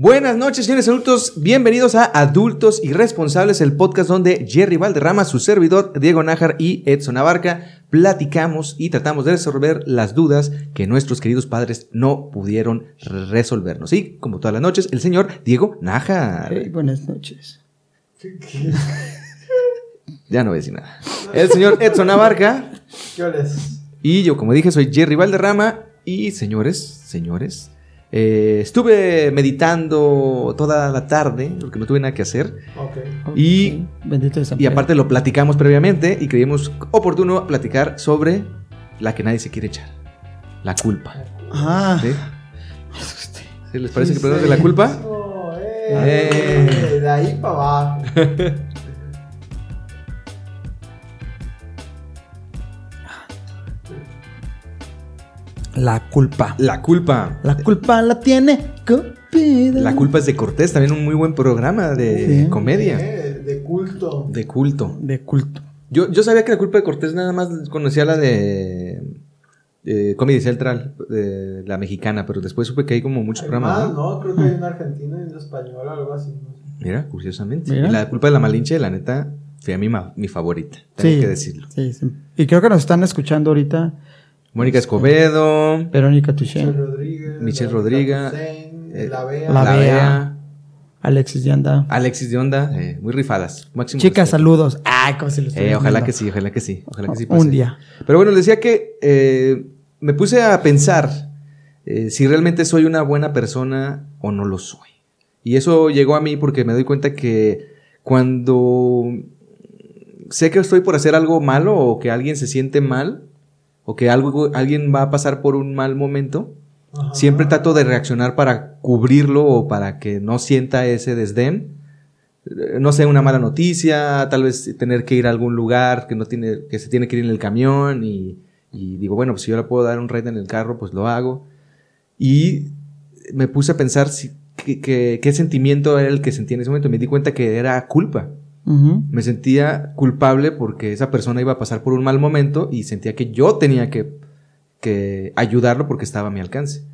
Buenas noches, señores adultos. Bienvenidos a Adultos Irresponsables, el podcast donde Jerry Valderrama, su servidor, Diego Nájar y Edson Abarca platicamos y tratamos de resolver las dudas que nuestros queridos padres no pudieron resolvernos. Y, como todas las noches, el señor Diego Nájar. Hey, buenas noches. Ya no voy a decir nada. El señor Edson Abarca. ¿Qué? Y yo, como dije, soy Jerry Valderrama. Y, señores, señores, eh, estuve meditando toda la tarde, porque no tuve nada que hacer. Ok. Y, Bendito de San y aparte lo platicamos previamente y creímos oportuno platicar sobre la que nadie se que echar. La culpa. Ah, ¿Sí? ¿Sí ¿Les parece Sí, que hablamos de la culpa? Eso, Eh. eh, De ahí para abajo. la culpa. La culpa. La culpa la tiene Cupido. La culpa es de Cortés, también un muy buen programa de Sí. comedia, Eh, de culto. de culto. De culto. Yo, yo sabía que la culpa de Cortés nada más conocía la de eh, Comedy Central, de la mexicana, pero después supe que hay como muchos Hay programas. más, ¿no? ¿no? Creo que hay un argentino y un español o algo así. ¿no? Mira, curiosamente. Mira. Y la culpa de la Malinche, la neta, fue a mí ma- mi favorita. Tengo Sí. que decirlo. Sí, sí. Y creo que nos están escuchando ahorita Mónica Escobedo, Verónica Michelle Touché, Rodríguez. Michelle Rodríguez, eh, La Bea. La La Bea. Bea, Alexis. Alexis de Onda, eh, muy rifadas. Máximo Chicas, respeto. saludos. Ay, cómo se los Eh, ojalá que sí, ojalá que sí, ojalá que sí. Un día. Pero bueno, les decía que eh, me puse a pensar eh, si realmente soy una buena persona o no lo soy. Y eso llegó a mí porque me doy cuenta que cuando sé que estoy por hacer algo malo o que alguien se siente mal o que algo, alguien va a pasar por un mal momento, Ajá. siempre trato de reaccionar para cubrirlo o para que no sienta ese desdén. Eh, No sé, una mala noticia, tal vez tener que ir a algún lugar que no tiene, que se tiene que ir en el camión y, y digo, bueno, pues si yo le puedo dar un ride en el carro, pues lo hago. Y me puse a pensar si, qué, qué- qué sentimiento era el que sentía en ese momento. Me di cuenta que era culpa. Me sentía culpable porque esa persona iba a pasar por un mal momento y sentía que yo tenía que, que ayudarlo porque estaba a mi alcance.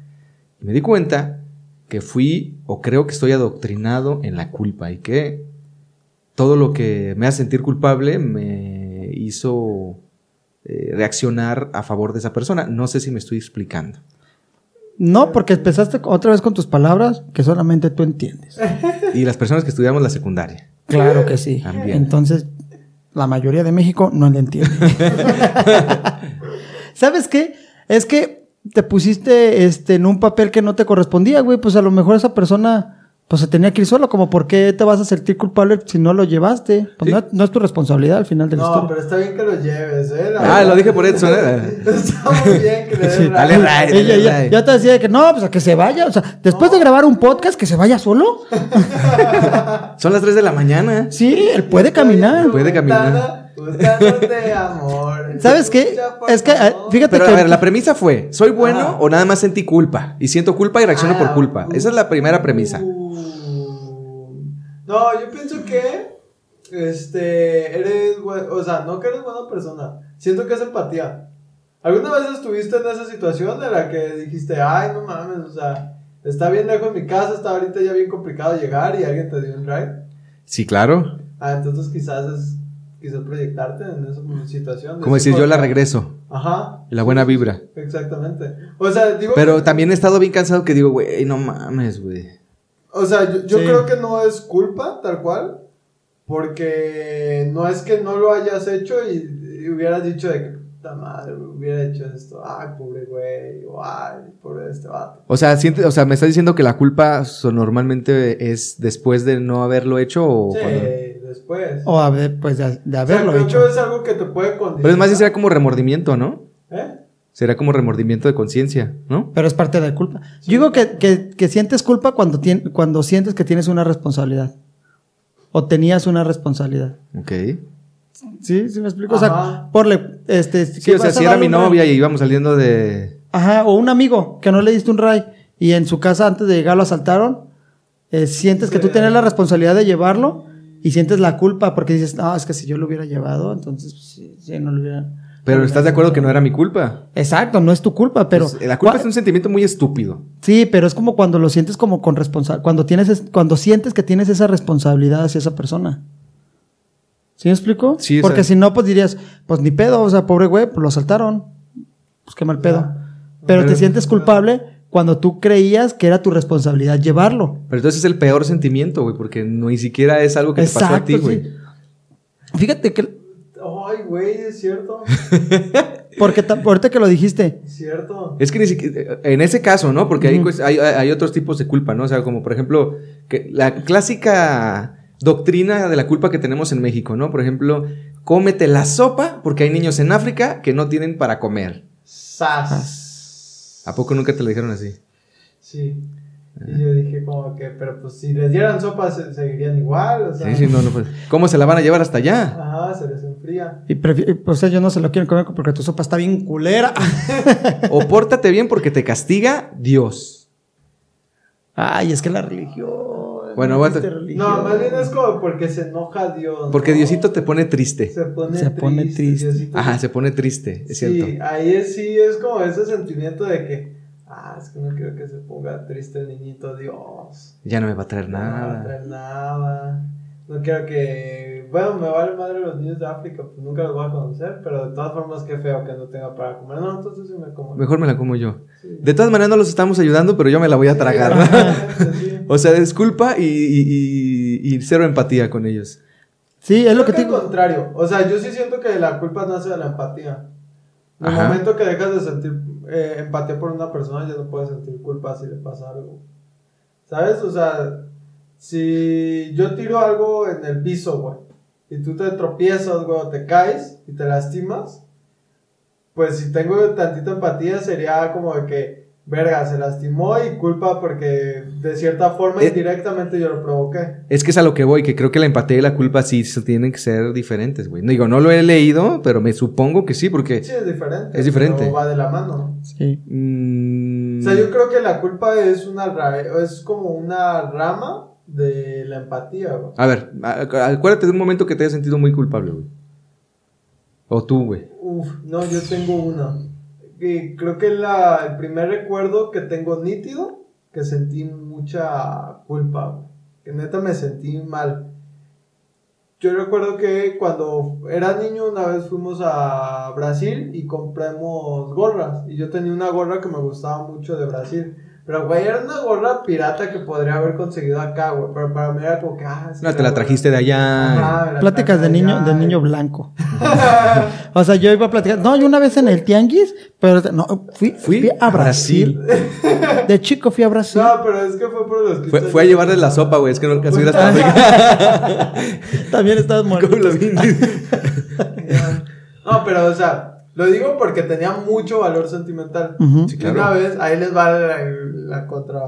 Y me di cuenta que fui o creo que estoy adoctrinado en la culpa y que todo lo que me hace sentir culpable me hizo eh, reaccionar a favor de esa persona. No sé si me estoy explicando. No, porque empezaste otra vez con tus palabras que solamente tú entiendes. Y las personas que estudiamos la secundaria. Claro que sí. También. Entonces, la mayoría de México no le entiende. ¿Sabes qué? Es que te pusiste este, en un papel que no te correspondía, güey. Pues a lo mejor esa persona pues se tenía que ir solo. Como, ¿por qué te vas a sentir culpable si no lo llevaste? Pues Sí. no, no es tu responsabilidad al final de la No, historia. pero está bien que lo lleves, ¿eh? La Ah, verdad. lo dije por Edson, ¿eh? Está muy bien que le Sí, dale ride. ride. Ella ya, ya te decía que no, pues a que se vaya. O sea, después de grabar un podcast, que se vaya solo. Son las 3 de la mañana. Sí, él puede caminar. Puede caminar. Buscándote amor. ¿Sabes qué? Es que, ah, favor. fíjate Pero que. a ver, la premisa fue, ¿soy bueno Ajá. o nada más sentí culpa? Y siento culpa y reacciono Ah, por culpa. Esa es la primera premisa. uh. No, yo pienso que este eres o sea, no que eres buena persona. Siento que es empatía. ¿Alguna vez estuviste en esa situación en la que dijiste, ay, no mames, o sea, está bien lejos mi casa, está ahorita ya bien complicado llegar y alguien te dio un ride? Sí, claro. Ah, entonces quizás es quizás proyectarte en esa situación. Como decir, yo la regreso. Ajá. La buena vibra. Exactamente. O sea, digo Pero que- también he estado bien cansado que digo, güey, no mames, güey. O sea, yo, yo Sí. creo que no es culpa, tal cual, porque no es que no lo hayas hecho y, y hubieras dicho de que, puta madre, hubiera hecho esto, ay, pobre güey, o ay, pobre este vato. O sea, siente, o sea, me estás diciendo que la culpa so- normalmente es después de no haberlo hecho o Sí, cuando- después. O haber, pues de, de O sea, haberlo hecho. es algo que te puede condicionar. Pero es más, sí será como remordimiento, ¿no? ¿Eh? Será como remordimiento de conciencia, ¿no? Pero es parte de la culpa. Yo digo que, que- que sientes culpa cuando, tien- cuando sientes que tienes una responsabilidad. O tenías una responsabilidad. Ok. ¿Sí? ¿Sí me explico? O sea, porle, este... Sí, o sea, a si era mi novia y íbamos saliendo de... Ajá, o un amigo que no le diste un ray y en su casa antes de llegar lo asaltaron. eh, sientes que tú tienes la responsabilidad de llevarlo y sientes la culpa porque dices, no, es que si yo lo hubiera llevado, entonces pues, sí, sí, no lo hubiera... Pero estás de acuerdo que no era mi culpa. Exacto, no es tu culpa, pero... Pues, la culpa ¿cuál- es un sentimiento muy estúpido. Sí, pero es como cuando lo sientes como con responsabilidad. Cuando tienes es- cuando sientes que tienes esa responsabilidad hacia esa persona. ¿Sí me explico? Sí, Porque si no, pues dirías, pues ni pedo, o sea, pobre güey, pues lo asaltaron. Pues qué mal pedo. Pero te sientes culpable cuando tú creías que era tu responsabilidad llevarlo. Pero entonces es el peor sentimiento, güey, porque no ni siquiera es algo que te pasó a ti, Exacto, güey. sí. Fíjate que, Ay, güey, es cierto. porque ta- ahorita que lo dijiste, Es cierto. Es que ni siquiera, en ese caso, ¿no? Porque hay, otros tipos de culpa, ¿no? O sea, como por ejemplo, que la clásica doctrina de la culpa que tenemos en México, ¿no? Por ejemplo, cómete la sopa porque hay niños en África que no tienen para comer. Sas. ¿A poco nunca te lo dijeron así? Sí. Y yo dije como que, pero pues si les dieran sopa se- seguirían igual, o sea. Sí, sí, no, no. pues, ¿Cómo se la van a llevar hasta allá? Ajá, se les enfría. y o sea, yo no se lo quiero comer porque tu sopa está bien culera. O pórtate bien porque te castiga Dios. Ay, es que la religión. Bueno, no. No, más bien es como porque se enoja Dios. Porque ¿no? Diosito te pone triste. se pone Se triste. pone triste. Diosito Ajá, se pone triste, es sí, cierto. ahí es, sí es como ese sentimiento de que, ah, es que no quiero que se ponga triste el niñito Dios. Ya no me va a traer No va a nada. traer nada. No quiero que. Bueno, me vale madre los niños de África, pues nunca los voy a conocer, pero de todas formas, qué feo que no tenga para comer. No, entonces sí me como. Mejor me la como yo. Sí. De todas maneras no los estamos ayudando, pero yo me la voy a tragar. Sí, sí. O sea, disculpa y, y- y- y cero empatía con ellos. Sí, es lo Creo que te al contrario. O sea, yo sí siento que la culpa nace de la empatía. En el momento que dejas de sentir eh, empatía por una persona, ya no puedes sentir culpa si le pasa algo. ¿Sabes? O sea, si yo tiro algo en el piso, güey, y tú te tropiezas, güey, te caes y te lastimas, pues si tengo tantita empatía sería como de que, verga, se lastimó y culpa porque de cierta forma Eh. indirectamente yo lo provoqué. Es que es a lo que voy, que creo que la empatía y la culpa sí se tienen que ser diferentes, güey. No Digo, no lo he leído, pero me supongo que sí, porque... Sí, es diferente. Es diferente. pero va de la mano. Sí. mm, O sea, yo creo que la culpa es una ra- es como una rama de la empatía, güey. A ver, acuérdate de un momento que te hayas sentido muy culpable, güey. O tú, güey. Uf, no, yo tengo una. Y creo que el primer recuerdo que tengo nítido, que sentí mucha culpa. Que neta me sentí mal. Yo recuerdo que cuando era niño una vez fuimos a Brasil y compramos gorras. Y yo tenía una gorra que me gustaba mucho de Brasil. Pero, güey, era una gorra pirata que podría haber conseguido acá, güey. Pero para mí era como que, ah, No, te la trajiste de allá. Ajá, Pláticas de niño, allá, de niño blanco. O sea, yo iba a platicar. No, yo una vez en el tianguis, pero no, fui, Fui fui a a Brasil. De chico fui a Brasil. No, pero es que fue por los Fue, 15 fue a llevarle la sopa, güey. Es que no alcanzó a ir hasta África. También estabas muerto. No, pero o sea, lo digo porque tenía mucho valor sentimental. Sí, Y claro. Una vez, ahí les va la, la contra,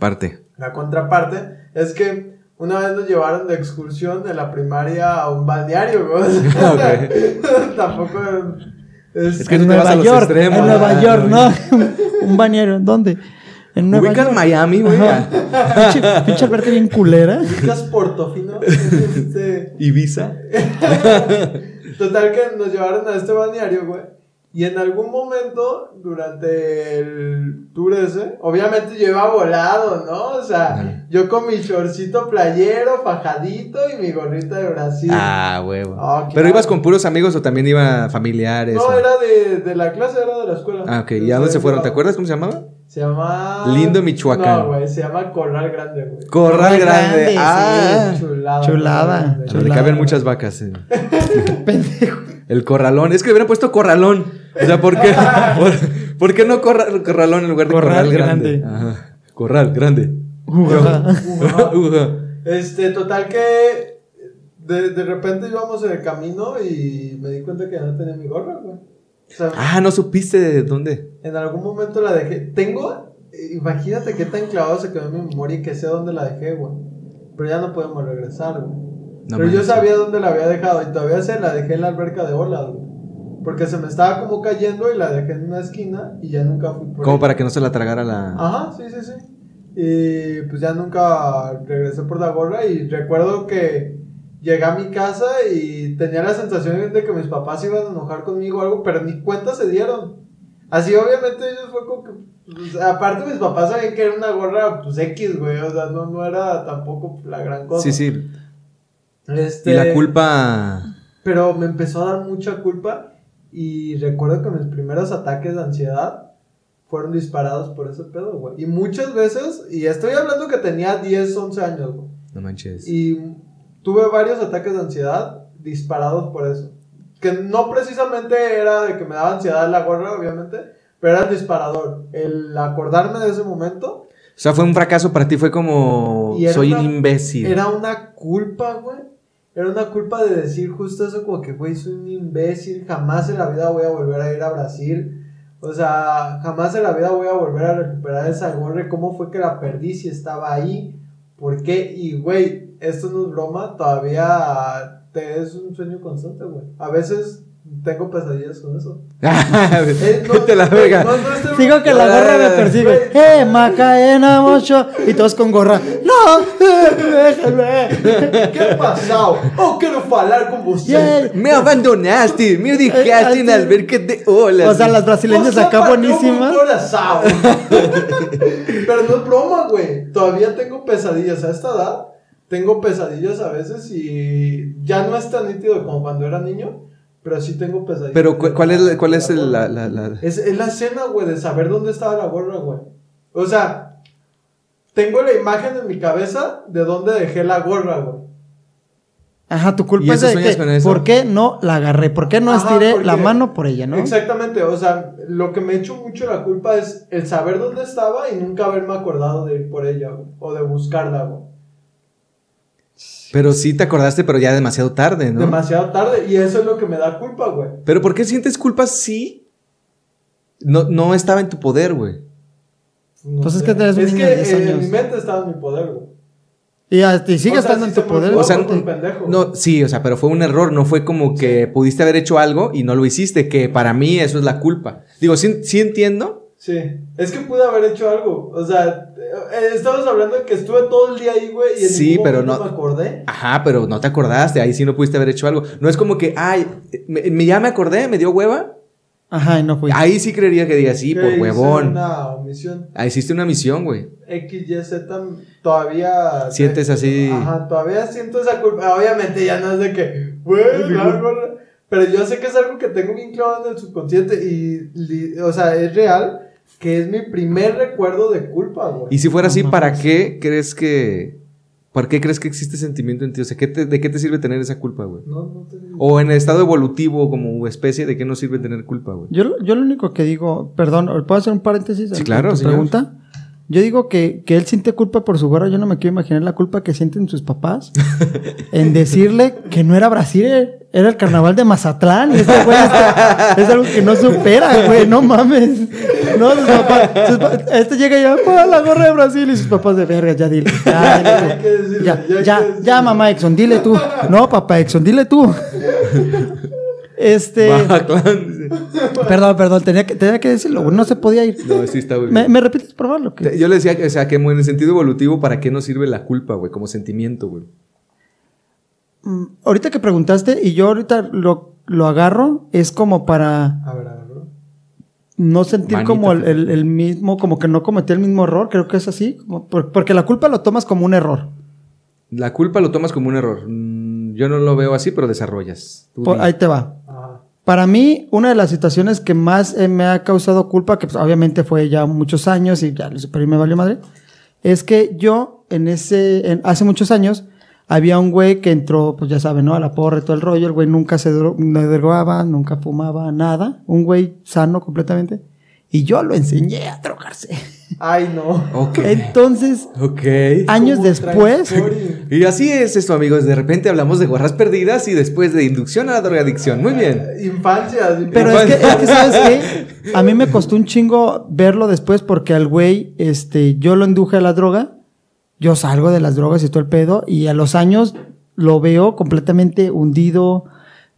Parte. la contraparte, es que una vez nos llevaron de excursión de la primaria a un balneario, ok. Tampoco es, Es que en tú te vas Nueva a los York, extremos. en Nueva Ah, York, no. ¿no? Un bañero, ¿en dónde? En Nueva York. Miami, güey. Pinche, pinche alberca bien culera. ubicas Portofino. Este, Ibiza. Total que nos llevaron a este balneario, güey. Y en algún momento, durante el tour ese, obviamente yo iba volado, ¿no? O sea, yo con mi shortcito playero, fajadito y mi gorrita de Brasil. Ah, huevo. Ah, ¿Pero claro. ibas con puros amigos o también iban familiares? no, o- era de, de la clase, era de la escuela. Ah, ok. ¿Y a dónde se fueron? ¿Te acuerdas cómo se llamaba? Se llama... Lindo Michoacán. No, güey, se llama Corral Grande, güey. Corral Corral Grande. Grande, Ah. Chulada. Chulada, chulada. caben muchas vacas. eh. Pendejo. El corralón. Es que le hubieran puesto corralón. O sea, ¿por qué, por, por qué no corra- corralón en lugar de corral, Corral grande? grande. Ajá. Corral grande. Uja. Este, total que de, de repente íbamos en el camino y me di cuenta que ya no tenía mi gorra, güey. O sea, Ah, ¿no supiste de dónde? en algún momento la dejé. Tengo, imagínate qué tan clavado se quedó en mi memoria y que sé dónde la dejé, güey. Pero ya no podemos regresar, güey. No Pero yo sabía dónde la había dejado y todavía se la dejé en la alberca de olas, güey. Porque se me estaba como cayendo y la dejé en una esquina y ya nunca fui por Como ella. para que no se la tragara la... Ajá, sí, sí, sí. Y pues ya nunca regresé por la gorra y recuerdo que llegué a mi casa y tenía la sensación de que mis papás iban a enojar conmigo o algo, pero ni cuenta se dieron. Así, obviamente, ellos fue como que. pues, aparte, mis papás sabían que era una gorra, pues X, güey. O sea, no, no era tampoco la gran cosa. Sí, sí. Este, Y la culpa. Pero me empezó a dar mucha culpa. Y recuerdo que mis primeros ataques de ansiedad fueron disparados por ese pedo, güey. Y muchas veces, y estoy hablando que tenía 10, 11 años, güey. No manches. Y tuve varios ataques de ansiedad disparados por eso. Que no precisamente era de que me daba ansiedad la gorra, obviamente, pero era el disparador. El acordarme de ese momento O sea, fue un fracaso para ti, fue como. Soy una- un imbécil. era una culpa, güey. Era una culpa de decir justo eso, como que, güey, soy un imbécil. Jamás en la vida voy a volver a ir a Brasil. O sea, jamás en la vida voy a volver a recuperar esa gorra. ¿Cómo fue que la perdí si estaba ahí? ¿Por qué? Y, güey, esto no es broma. Todavía te es un sueño constante, güey. A veces tengo pesadillas con eso. Eh, no, a la verga. no, no estoy- Digo que la gorra me persigue. ¡Eh, Macaena, mocho! Y todos con gorra. ¡No! ¡Déjame! ¿Qué ha pasado? Oh, quiero hablar con você. Yay. Me abandonaste, me dejaste Eh, en así- alberca de olas. O sea, las brasileñas Você acá partiu buenísimas. Pero no es broma, güey. Todavía tengo pesadillas a esta edad. Tengo pesadillas a veces y ya no es tan nítido como cuando era niño, pero sí tengo pesadillas. Pero, ¿cu- ¿cuál es, cuál es el- la, la- la- Es, es la escena, güey, de saber dónde estaba la gorra, güey. O sea, tengo la imagen en mi cabeza de dónde dejé la gorra, güey. Ajá, tu ¿Y culpa es de sueñas que? ¿por qué no la agarré? ¿Por qué no Ajá, estiré porque- la mano por ella, no? Exactamente, o sea, lo que me echo mucho la culpa es el saber dónde estaba y nunca haberme acordado de ir por ella, güey, o de buscarla, güey. Pero sí te acordaste, pero ya demasiado tarde, ¿no? Demasiado tarde, y eso es lo que me da culpa, güey. Pero ¿por qué sientes culpa si no, no estaba en tu poder, güey? No Pues es que eres un Es niño que de 10 en mi mente estaba en mi poder, güey. Y, a- y sigue O sea, estando en tu poder. O sea, pendejo. No, sí, o sea, pero fue un error, no fue como que pudiste haber hecho algo y no lo hiciste, que para mí eso es la culpa. Digo, sí, sí entiendo, Sí, es que pude haber hecho algo. O sea, eh, estamos hablando de que estuve todo el día ahí, güey, y en Sí, ningún pero no- me acordé. Ajá, pero no te acordaste, ahí sí no pudiste haber hecho algo. No es como que, ay, me, me- ya me acordé, me dio hueva. Ajá, y no fui. Ahí sí creería que diga sí, por hice huevón. Una omisión. Ahí hiciste una misión, güey. X, Y, Z, todavía. Sientes así- Ajá, todavía siento esa culpa. Obviamente ya no es de que, güey. Pero yo sé que es algo que tengo bien clavado en el subconsciente y, li- o sea, es real que es mi primer recuerdo de culpa, güey. Y si fuera No así, ¿para qué crees que... ¿Por qué crees que existe sentimiento en ti? O sea, ¿qué te- ¿de qué te sirve tener esa culpa, güey? No, no te digo. O en el estado evolutivo como especie, ¿de qué nos sirve tener culpa, güey? Yo, yo lo único que digo, perdón, ¿puedo hacer un paréntesis? Sí, claro, tu señor. pregunta? Yo digo que, que él siente culpa por su gorra. Yo no me quiero imaginar la culpa que sienten sus papás en decirle que no era Brasil, era el carnaval de Mazatlán. Y este güey está- es algo que no supera, güey. No mames. No, sus papás. sus pa- este llega y ya, "Pa, la gorra de Brasil. Y sus papás de verga, ya dile. Ya, decirle, ya, ya ya, ya, mamá Exxon, dile tú. No, papá Exxon, dile tú. Este. Baja clan. Perdón, perdón, tenía que, tenía que decirlo, güey, no se podía ir. No, sí está muy ¿Me, bien. me repites, por favor? Que... Yo le decía, que, o sea, que en el sentido evolutivo, ¿para qué nos sirve la culpa, güey? Como sentimiento, güey. Mm, ahorita que preguntaste, y yo ahorita lo, lo agarro, es como para A ver, a ver, no sentir Manita, como el, el- el mismo, como que no cometí el mismo error, creo que es así, como por- porque la culpa lo tomas como un error. La culpa lo tomas como un error. Mm, Yo no lo veo así, pero desarrollas. Por- ahí te va. Para mí, una de las situaciones que más eh, me ha causado culpa, que pues, obviamente fue ya muchos años y ya lo superé me valió madre, es que yo en ese, hace muchos años, había un güey que entró, pues ya saben, ¿no? A la porra todo el rollo, el güey nunca se drogaba, nunca fumaba, nada, un güey sano completamente, y yo lo enseñé a drogarse. Ay, no. Ok. Entonces, Ok. años Como después. Y así es esto, amigos. De repente hablamos de gorras perdidas y después de inducción a la drogadicción. Muy bien. Infancia. así Pero que- es que, es que, ¿sabes qué? A mí me costó un chingo verlo después porque al güey, este, yo lo induje a la droga, yo salgo de las drogas y todo el pedo, y a los años lo veo completamente hundido,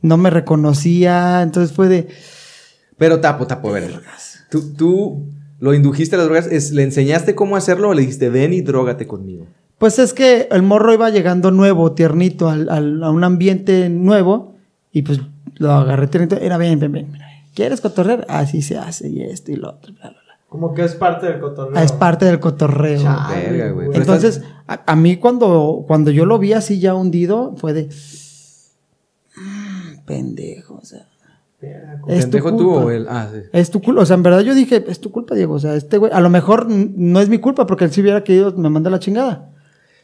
no me reconocía, entonces fue de, Pero tapo, tapo, a ver. Tú, tú lo indujiste a las drogas, es, ¿le enseñaste cómo hacerlo o le dijiste ven y drógate conmigo? Pues es que el morro iba llegando nuevo, tiernito, al, al- a un ambiente nuevo. Y pues lo agarré tiernito. Era bien, bien, bien. mira, ¿Quieres cotorrear? Así se hace, y esto y lo otro. bla, bla, bla. Como que es parte del cotorreo. Ah, es parte del cotorreo. Chale, Verga, güey. Entonces, a mí cuando, cuando yo lo vi así ya hundido, fue de... "Mm, pendejo, o sea... Es tu ¿Pendejo tú culpa. o él? Ah, sí. Es tu culpa, o sea, en verdad yo dije, es tu culpa, Diego, o sea, este güey, a lo mejor no es mi culpa porque él si hubiera querido me manda la chingada.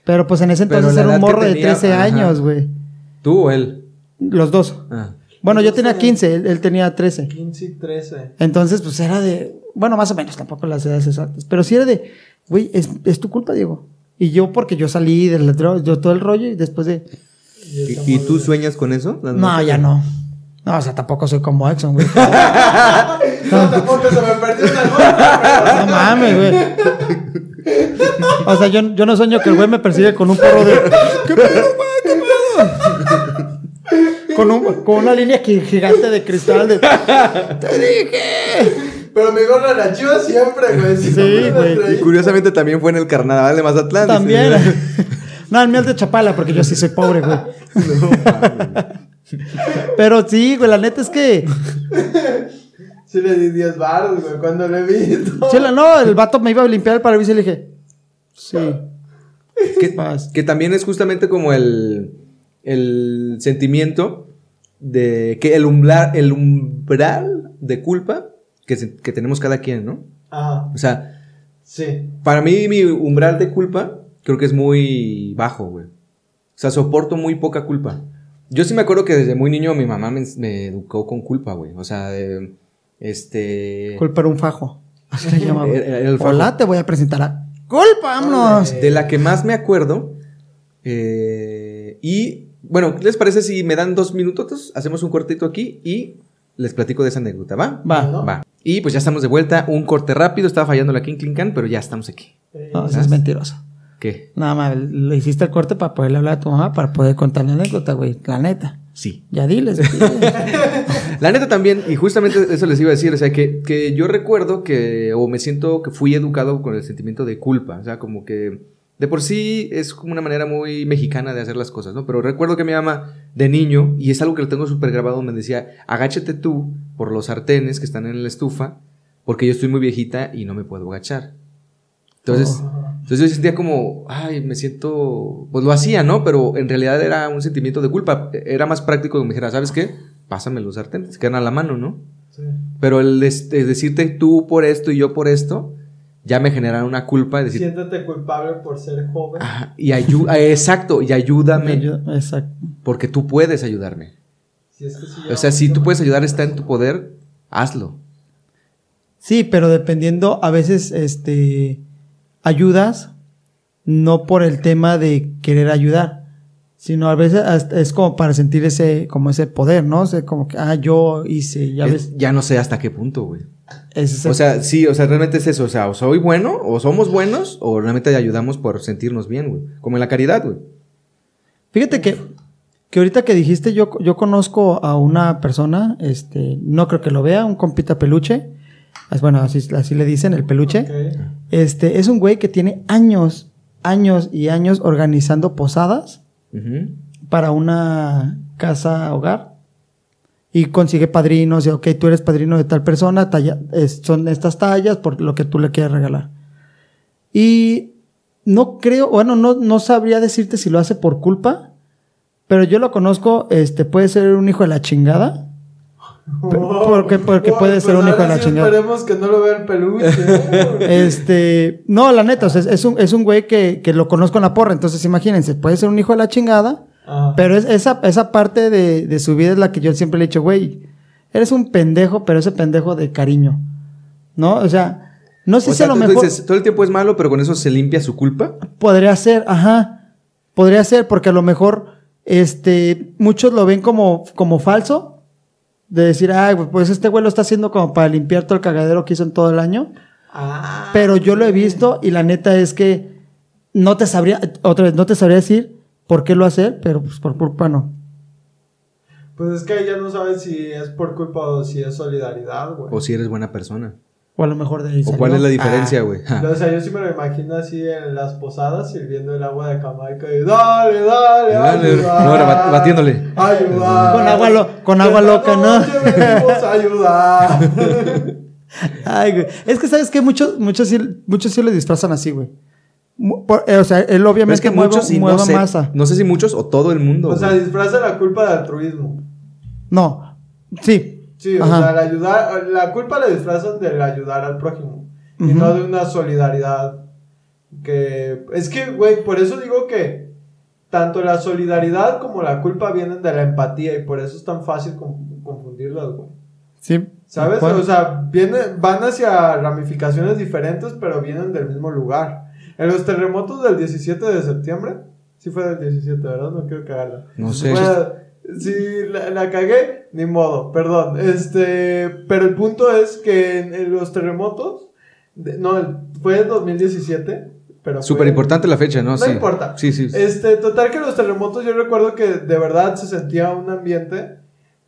Pero pues en ese entonces era un morro de tenía, 13 ajá. años, güey. ¿Tú o él? Los dos. Ah. Bueno, yo tenía 15, él, él tenía 13. 15 y 13. Entonces, pues era de, bueno, más o menos, tampoco las edades exactas, pero sí era de, güey, es, es tu culpa, Diego. Y yo porque yo salí del yo todo el rollo y después de, ¿Y, y tú sueñas con eso? No, ya no. No, o sea, tampoco soy como Exxon, güey. No, tampoco se me perdió una. No mames, güey. O sea, yo, yo no sueño que el güey me persigue con un porro de. ¿Qué pedo, güey? ¿Qué pedo? Con, un, con una línea gi- gigante de cristal de. ¡Te dije! Pero mi gorra la chiva siempre, güey. Sí, güey. Y curiosamente también fue en el carnaval de Mazatlán. También. No, el mío es de Chapala, porque yo sí soy pobre, güey. Pero sí, güey, la neta es que. Sí le di 10 baros, güey, cuando le vi. todo. Chela, no, el vato me iba a limpiar el parabrisas y le dije. Sí. Que, Vas. que también es justamente como el, el sentimiento de que el umbral, el umbral de culpa que, se- que tenemos cada quien, ¿no? Ajá, O sea, sí. para mí mi umbral de culpa creo que es muy bajo, güey. O sea, soporto muy poca culpa. Yo sí me acuerdo que desde muy niño mi mamá me, me educó con culpa, güey. O sea, de, este... Culpa era un fajo. Así le llamaba. El- fajo. Hola, te voy a presentar a. ¡Culpa, vámonos! De la que más me acuerdo. eh, y bueno, ¿qué les parece si me dan dos minutos? Hacemos un cortito aquí y les platico de esa anécdota, ¿va? Va. ¿No? Va. Y pues ya estamos de vuelta. Un corte rápido. Estaba fallando la King Clinkan, pero ya estamos aquí. No, eso es mentiroso. ¿Qué? Nada más, le hiciste el corte para poderle hablar a tu mamá, para poder contar la anécdota, güey. La neta. Sí. Ya diles. La neta también, y justamente eso les iba a decir, o sea, que, que yo recuerdo que, o me siento que fui educado con el sentimiento de culpa, o sea, como que de por sí es como una manera muy mexicana de hacer las cosas, ¿no? Pero recuerdo que mi mamá de niño, y es algo que lo tengo súper grabado, me decía, agáchate tú por los sartenes que están en la estufa, porque yo estoy muy viejita y no me puedo agachar. Entonces, entonces yo sentía como, ay, me siento, pues lo hacía, ¿no? Pero en realidad era un sentimiento de culpa. Era más práctico que me dijera, ¿sabes qué? Pásame los sartenes, quedan a la mano, ¿no? Sí. Pero el des- de decirte tú por esto y yo por esto, ya me generaron una culpa de decir, Siéntete culpable por ser joven. "Ajá, y ayuda, exacto, y ayúdame, Ayuda- Exacto. porque tú puedes ayudarme. Si es que sí O sea, si tú puedes ayudar, está en tu poder, hazlo. Sí, pero dependiendo, a veces, este, ayudas, no por el tema de querer ayudar, sino a veces es como para sentir ese, como ese poder, ¿no? O sea, como que, ah, yo hice, ya Es- ves. ya no sé hasta qué punto, güey. es O sea, sí, o sea, realmente es eso. O sea, o soy bueno, o somos buenos, o realmente ayudamos por sentirnos bien, güey. Como en la caridad, güey. Fíjate que, que ahorita que dijiste, yo, yo conozco a una persona, este, no creo que lo vea, un compita peluche. Bueno, así, así le dicen, el peluche. Este, es un güey que tiene años, años y años organizando posadas para una casa hogar. Y consigue padrinos, y ok, tú eres padrino de tal persona, talla, es- son estas tallas por lo que tú le quieras regalar. Y no creo, bueno, no, no sabría decirte si lo hace por culpa, pero yo lo conozco, este, puede ser un hijo de la chingada. Porque- porque puede ser un hijo de la sí chingada. Esperemos que no lo vea el peluche. ¿eh? Este, no, la neta, o sea, es, es un, es un güey que, que lo conozco en la porra, entonces imagínense, puede ser un hijo de la chingada, Ajá. pero es, esa, esa parte de, de su vida es la que yo siempre le he dicho, güey, eres un pendejo, pero ese pendejo de cariño, ¿no? O sea, no sé O si sea, a lo tú mejor dices, todo el tiempo es malo, pero con eso se limpia su culpa. podría ser, ajá, podría ser, porque a lo mejor, este, muchos lo ven como, como falso, de decir, ay, güey, pues este güey lo está haciendo como para limpiar todo el cagadero que hizo en todo el año. Ah, Pero yo lo he visto y la neta es que no te sabría, otra vez, no te sabría decir por qué lo hace, pero pues por culpa no. Pues es que ya no sabes si es por culpa o si es solidaridad, güey. O si eres buena persona. O a lo mejor de ahí ¿O cuál es la diferencia, Ah, güey? O sea, yo sí me lo imagino así en las posadas sirviendo el agua de Jamaica y dale, dale, Dale, ayudar. no, ahora bat- batiéndole. Ayudar. Con agua lo- con agua loca, ¿no? noche venimos a ayudar. Ay, güey. Es que sabes que muchos, muchos, sí, muchos sí lo disfrazan así, güey. Eh, o sea, él obviamente es que mueve, muchos y mueve no sé, masa. no sé si muchos o todo el mundo. o sea, disfraza la culpa de altruismo. No, sí. Sí, o sea, la, ayudar, la culpa la disfrazan del ayudar al prójimo y no de una solidaridad que... Es que, güey, por eso digo que tanto la solidaridad como la culpa vienen de la empatía y por eso es tan fácil con- confundirlas, güey. Sí. ¿Sabes? ¿Cuál? O sea, vienen, van hacia ramificaciones diferentes, pero vienen del mismo lugar. En los terremotos del 17 de septiembre, sí fue del 17, ¿verdad? No quiero cagarla. No sé. Bueno, si la, la cagué, ni modo, perdón. Este, pero el punto es que en, en los terremotos, de- no, el- fue en 2017, pero Súper importante la fecha, ¿no? No sí. importa. Sí, sí. Este, total que los terremotos, yo recuerdo que de verdad se sentía un ambiente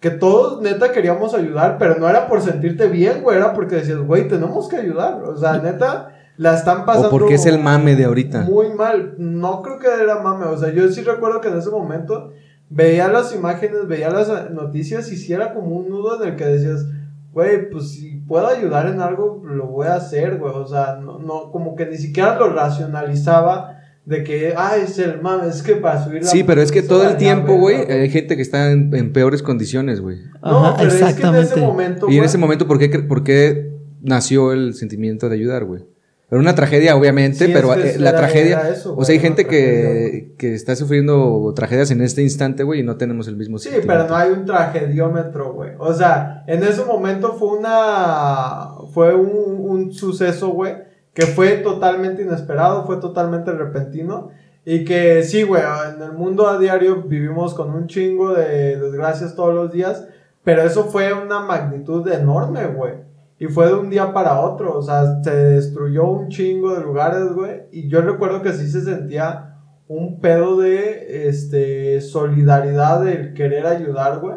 que todos neta queríamos ayudar, pero no era por sentirte bien, güey, era porque decías, güey, tenemos que ayudar. O sea, neta, la están pasando. O porque es el mame de ahorita. Muy mal. No creo que era mame. O sea, yo sí recuerdo que en ese momento veía las imágenes, veía las eh, noticias y sí era como un nudo en el que decías, güey, pues si puedo ayudar en algo, lo voy a hacer, güey. O sea, no, no, como que ni siquiera lo racionalizaba de que, ay, es el mame, es que para subir la Sí, pero es que todo el tiempo, güey, hay gente que está en, en peores condiciones, güey. No, pero es que en exactamente. ese momento. Y en ese momento, ¿por qué, cre- por qué nació el sentimiento de ayudar, güey? Era una tragedia, obviamente, Sí, pero es que eh, la era- tragedia... era eso, o sea, hay gente que, que está sufriendo tragedias en este instante, güey, y no tenemos el mismo Sí, sentimiento. pero no hay un tragediómetro, güey. O sea, en ese momento fue una. Fue un, un suceso, güey, que fue totalmente inesperado, fue totalmente repentino. Y que sí, güey, en el mundo a diario vivimos con un chingo de desgracias todos los días. Pero eso fue una magnitud enorme, güey. Y fue de un día para otro. O sea, se destruyó un chingo de lugares, güey. Y yo recuerdo que sí se sentía un pedo de este solidaridad, del querer ayudar, güey.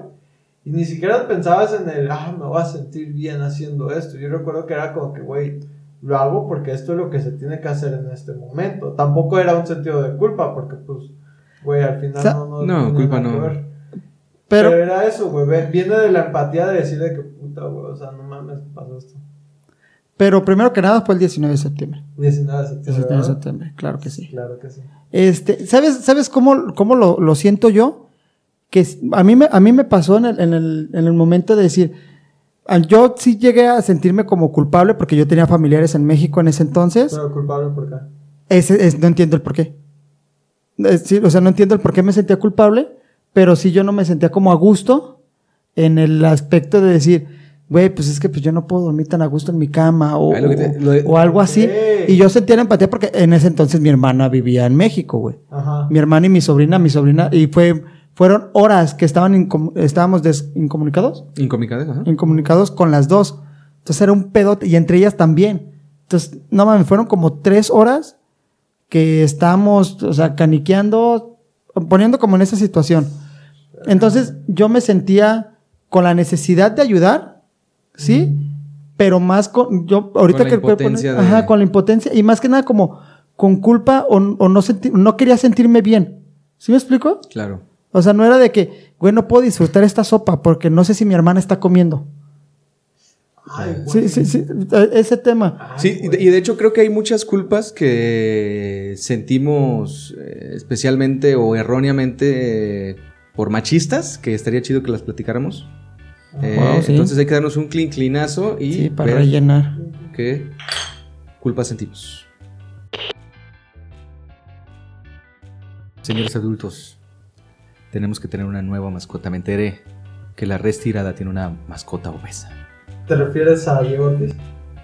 Y ni siquiera pensabas en el, ah, me voy a sentir bien haciendo esto. Yo recuerdo que era como que, güey, lo hago porque esto es lo que se tiene que hacer en este momento. Tampoco era un sentido de culpa, porque pues, güey, al final O sea, no, no, no, culpa no. Pero, Pero era eso, güey. Viene de la empatía de decir de que puta, güey, o sea, no mames, pasó esto. pero primero que nada fue el 19 de septiembre. 19 de septiembre. 19 de septiembre, claro que sí. Claro que sí. Este, ¿sabes, sabes cómo, cómo lo, lo siento yo? Que a mí me, a mí me pasó en el, en el, en el momento de decir, ah, yo sí llegué a sentirme como culpable porque yo tenía familiares en México en ese entonces. Pero culpable por qué. Ese, es- no entiendo el por qué. Es decir, o sea, no entiendo el por qué me sentía culpable, pero sí yo no me sentía como a gusto en el aspecto de decir, güey, pues es que pues yo no puedo dormir tan a gusto en mi cama o, te- de- algo así. Y yo sentía la empatía porque en ese entonces mi hermana vivía en México, güey. Ajá. Mi hermana y mi sobrina, mi sobrina, y fue, fueron horas que estaban incom- estábamos des- incomunicados, Incomunicades, ajá. incomunicados con las dos. Entonces era un pedote, y entre ellas también. Entonces, no mames, fueron como tres horas que estábamos, o sea, caniqueando, poniendo como en esa situación. Entonces, yo me sentía con la necesidad de ayudar, ¿sí? Pero más con, yo ahorita Con la que puedo poner- impotencia de- ajá, con la impotencia, y más que nada como con culpa o, o no, senti- no quería sentirme bien. ¿Sí me explico? Claro. O sea, no era de que, güey, no puedo disfrutar esta sopa porque no sé si mi hermana está comiendo. Ay, Sí, sí, sí, e- ese tema. Ay, Sí, y de, güey. y de hecho creo que hay muchas culpas que sentimos eh, especialmente o erróneamente eh, por machistas, que estaría chido que las platicáramos. Eh, Wow, sí. Entonces hay que darnos un clean clinazo y Sí, para ver rellenar. qué culpas sentimos. Señores adultos, tenemos que tener una nueva mascota. Me enteré que la res tirada tiene una mascota obesa. ¿Te refieres a Diego Ortiz?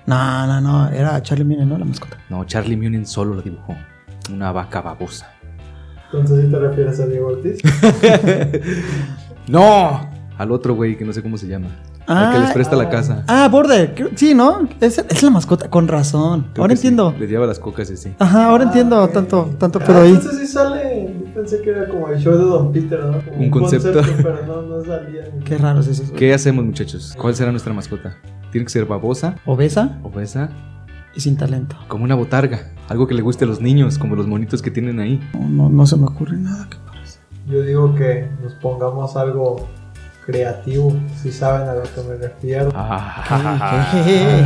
No, no, no, era Charlie Mine, ¿no? La mascota. No, Charlie Munin solo lo dibujó. Una vaca babosa. Entonces sí te refieres a Diego Ortiz. ¡No! Al otro güey que no sé cómo se llama. al que les presta la casa. Ah, Border. creo- Sí, ¿no? Es, es la mascota, con razón. Creo ahora que sí. entiendo. Le lleva las cocas y así. Ajá, ahora Ah, entiendo tanto, tanto Ah, pedo ahí. Entonces sí sale. pensé que era como el show de Don Peter, ¿no? Como Un concepto. pero no, no salía. Qué raros esos. güey. ¿Qué hacemos, muchachos? ¿Cuál será nuestra mascota? ¿Tiene que ser babosa, Obesa obesa, y sin talento. como una botarga? Algo que le guste a los niños, como los monitos que tienen ahí. No, no, no se me ocurre nada que parezca. Yo digo que nos pongamos algo creativo, si saben a lo que me refiero. Ah,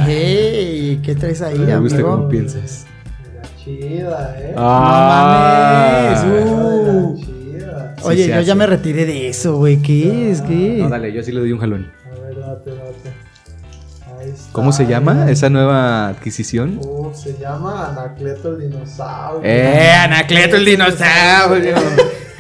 Hey, ¿Qué traes ahí, me gusta amigo? cómo piensas. Mira, chida, ¿eh? Ah. No mames, uh. Mira, chida. Oye, yo hace. ya me retiré de eso, güey. ¿Qué es? ¿Qué? No, dale, yo sí le doy un jalón. A ver, date, date. Está. ¿Cómo se llama esa nueva adquisición? Uh, se llama Anacleto el dinosaurio. ¡Eh, Anacleto el dinosaurio!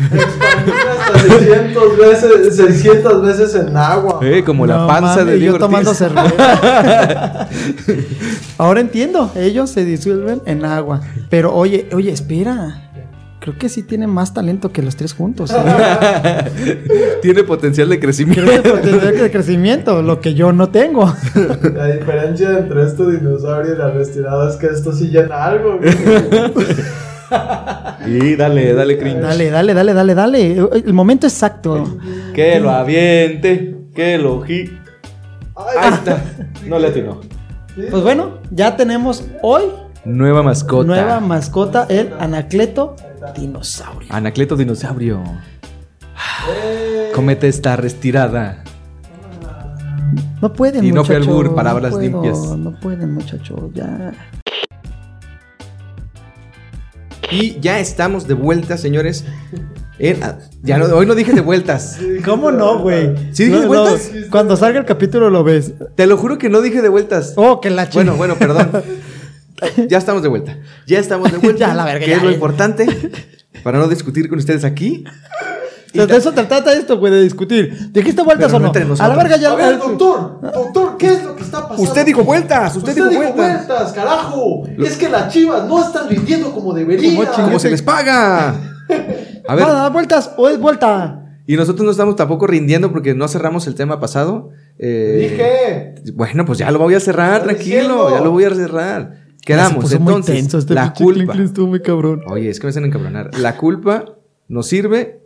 Hasta 600 veces, 600 veces en agua. Eh, como la panza mames, de Diego yo tomando Ortiz. cerveza. Ahora entiendo, ellos se disuelven en agua. Pero oye, oye, espera. Creo que sí tiene más talento que los tres juntos. ¿eh? Tiene potencial de crecimiento. que potencial de crecimiento, lo que yo no tengo. La diferencia entre este dinosaurio y la retirada es que esto sí llena algo. güey. Y dale, dale, cringe. Dale, dale, dale, dale, dale. El momento exacto. Que lo aviente, que lo gi. Ahí está. No le atinó. Pues bueno, ya tenemos hoy Nueva mascota. nueva mascota, el Anacleto Dinosaurio. Anacleto dinosaurio. Eh, Cómete esta retirada. No pueden, Y no fue muchacho, albur, palabras puedo, limpias. No pueden, muchachos, ya. Y ya estamos de vuelta, señores. En- ah, ya no, hoy no dije de vueltas. ¿Cómo no, güey? ¿Sí dije No, vueltas? no, Cuando salga el capítulo lo ves. Te lo juro que no dije de vueltas. Oh, que la Bueno, bueno, perdón. Ya estamos de vuelta. Ya estamos de vuelta. Ya, la verga, Que ya, es lo ya. importante para no discutir con ustedes aquí. Sea, de eso te trata esto, güey, de discutir. ¿Dijiste vueltas Pero o no A la verga ya. A ver, doctor, doctor, ¿qué es lo que está pasando? Usted dijo vueltas, usted, dijo vueltas. vueltas, carajo. Es que las chivas no están rindiendo como deberían. ¿Cómo ¿Cómo se les paga? A ver, ¿Va a dar vueltas o es vuelta? y nosotros no estamos tampoco rindiendo porque no cerramos el tema pasado. Eh, Dije. Bueno, pues ya lo voy a cerrar, tranquilo, diciendo. ya lo voy a cerrar. Quedamos, Se puso muy entonces, tenso este la culpa. Estuvo muy cabrón. Oye, es que me hacen encabronar. La culpa nos sirve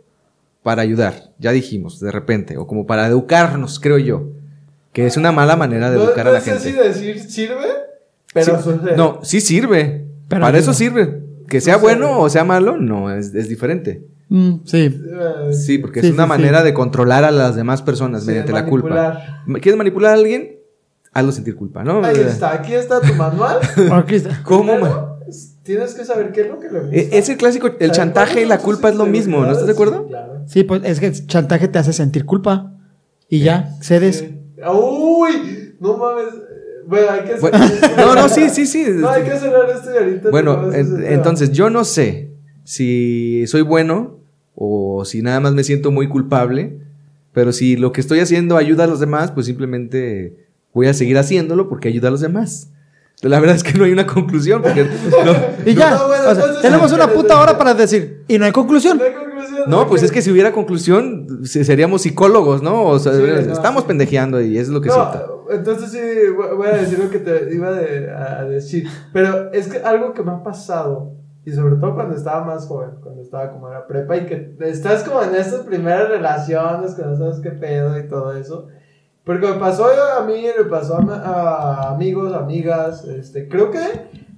para ayudar, ya dijimos, de repente, o como para educarnos, creo yo. Que es una mala manera de No, educar no a la sé gente. si decir sirve, pero Sí, no, sí sirve. Pero para eso sirve. Que sea No sé. bueno o sea malo, no, es, es diferente. Mm, sí. Sí, porque Sí, es una sí, sí. manera de controlar a las demás personas Sí, mediante la culpa. ¿Quieres manipular a alguien? Hazlo sentir culpa, ¿no? Ahí está, aquí está tu manual. Aquí está. ¿Cómo? Primero, Tienes que saber qué es lo que le gusta. Es el clásico, el ¿Saber chantaje y la culpa es lo mismo, ¿no estás de acuerdo? Sí, Sí, pues es que el chantaje te hace sentir culpa. Y ya, cedes. Uy, no mames. Bueno, hay que Bueno, no, no, sí, sí, sí. No, hay que cerrar esto y ahorita. Bueno, te vas a en- hacer- entonces yo no sé si soy bueno o si nada más me siento muy culpable, pero si lo que estoy haciendo ayuda a los demás, pues simplemente voy a seguir haciéndolo porque ayuda a los demás. La verdad es que no hay una conclusión porque no, Y ya. No, bueno, o sea, tenemos ¿qué una puta hora para decir. Y no hay conclusión. No hay conclusión, no, pues es que si hubiera conclusión se- seríamos psicólogos, ¿no? O sea, Sí, no, estamos pendejeando y eso es lo que siento. Entonces sí, voy voy a decir lo que te iba de- a decir. Pero es que algo que me ha pasado, y sobre todo cuando estaba más joven, cuando estaba como en la prepa, y que estás como en estas primeras relaciones, que no sabes qué pedo y todo eso. Porque me pasó a mí, le pasó a, a amigos, amigas, este, creo que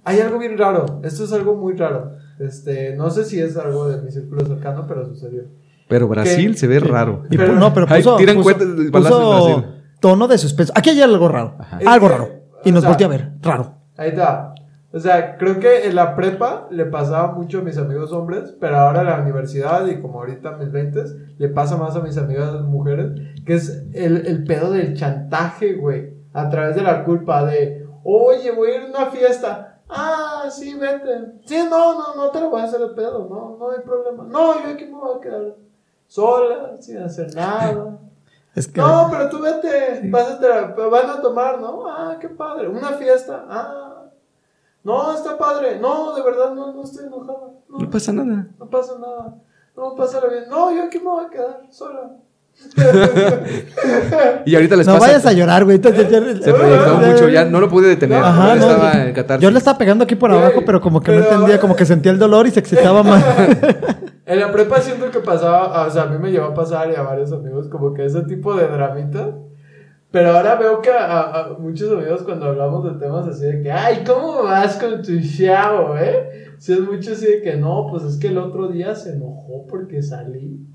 hay algo bien raro. Esto es algo muy raro. Este, no sé si es algo de mi círculo cercano, pero sucedió. Pero Brasil ¿Qué? se ve raro. Y Pero- no, pero Ay, puso, tiran puso- en puso Brasil. tono de suspenso. Aquí hay algo raro. Ajá. Algo raro. Y o nos sea, voltea a ver. Raro. Ahí está. O sea, creo que en la prepa le pasaba mucho a mis amigos hombres, pero ahora en la universidad y como ahorita en mis 20 le pasa más a mis amigas mujeres, que es el, el pedo del chantaje, güey, a través de la culpa de, oye, voy a ir a una fiesta. Ah, sí, vete. Sí, no, no, no te lo voy a hacer el pedo, no, no hay problema. No, yo aquí me voy a quedar sola, sin hacer nada. Es que. No, pero tú vete, pásate, van a tomar, ¿no? Ah, qué padre, una fiesta, ah. No, está padre, no, de verdad, no, no estoy enojada, no, No pasa nada. no pasa nada, no, pásala bien, no, yo aquí me voy a quedar sola. Y ahorita les no pasa. vayas a llorar, güey. Ya- Se proyectó mucho, ya no lo pude detener. Ajá, no, estaba yo- en catarsis. Yo le estaba pegando aquí por abajo, pero como que no entendía, como que sentía el dolor y se excitaba más. En la prepa siento que pasaba, o sea, a mí me llevó a pasar y a varios amigos como que ese tipo de dramitas. Pero ahora veo que a, muchos amigos cuando hablamos de temas así de que, ay, ¿cómo vas con tu chavo, eh? Si es mucho así de que, no, pues es que el otro día se enojó porque salí.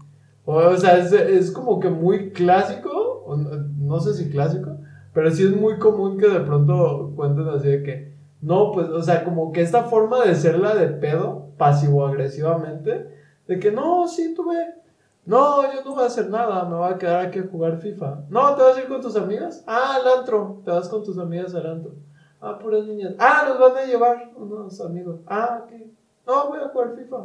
O, sea, es, es como que muy clásico, no, no sé si clásico, pero sí es muy común que de pronto cuenten así de que, no, pues, o sea, como que esta forma de ser la de pedo, pasivo-agresivamente, de que no, sí, tú ve. No, yo no voy a hacer nada, me voy a quedar aquí a jugar FIFA. No, ¿te vas a ir con tus amigas? Ah, al antro, te vas con tus amigas al antro. Ah, puras niñas. Ah, nos van a llevar unos amigos. Ah, ok. No, voy a jugar FIFA.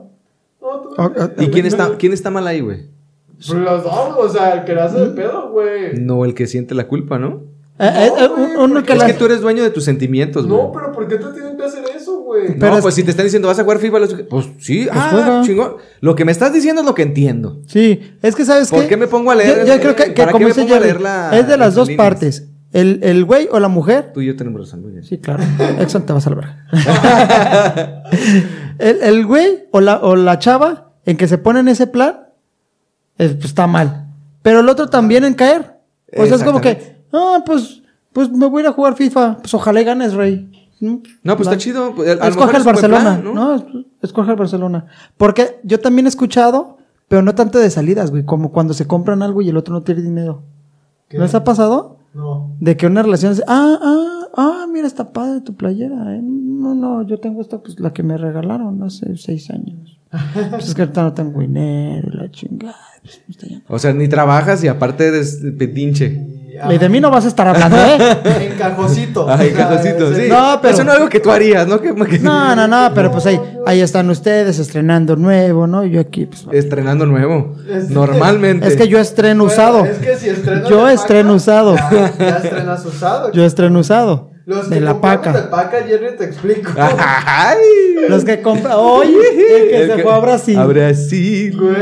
No, tú Ah, vete. ah, ¿Y quién está, quién está mal ahí, güey? Pues los dos, o sea, el que la hace de pedo, güey. No el que siente la culpa, ¿no? Eh, eh, eh, güey, uno porque que Es que tú eres dueño de tus sentimientos, güey. No, pero ¿por qué te tienen que hacer eso, güey? Pero es- pues si te están diciendo, vas a jugar FIFA, los- pues sí, ah, juega. chingón. Lo que me estás diciendo es lo que entiendo. Sí, es que sabes ¿Por qué? qué me pongo a leer? Yo, yo creo que, que ¿Para qué como me dice pongo a Jerry, leer la- es de las dos líneas? partes. El, el güey o la mujer. Tú y yo tenemos razón, muy bien. Sí, claro. Exxon te va a salvar. el, el güey o la, o la chava en que se pone en ese plan, pues está mal. Pero el otro también en caer. O sea, es como que, ah, pues, pues me voy a ir a jugar FIFA. Pues ojalá y ganes, Rey. No, pues Va. está chido. pues, a Escoge el Barcelona, plan, ¿no? Es- Escoge el Barcelona. Porque yo también he escuchado, pero no tanto de salidas, güey, como cuando se compran algo y el otro no tiene dinero. ¿Qué? ¿No les ha pasado? No. De que una relación es, ah, ah, ah, mira, está padre tu playera. ¿eh? No, no, yo tengo esta, pues la que me regalaron hace seis años. pues es que ahorita no tengo dinero, y la chingada. pues. O sea, ni trabajas y aparte eres pedinche. Y, de mí no vas a estar hablando, ¿eh? En cajocito. Sea, cajocito, sí. ese- No, pero- Eso no es algo que tú harías, ¿no? Que, que- No, no, no, pero pues ahí, ahí están ustedes estrenando nuevo, ¿no? Y yo aquí, pues. Estrenando nuevo. Este- Normalmente. Es que yo estreno Bueno, usado. Es que si estrenas Yo estreno paca, usado. Ya, ya estrenas usado. Yo estreno usado. Los que de la paca. de paca, Jerry, te explico. ¡Ay! Los que compran. Oye, el que El se fue a Brasil. A Brasil. Güey,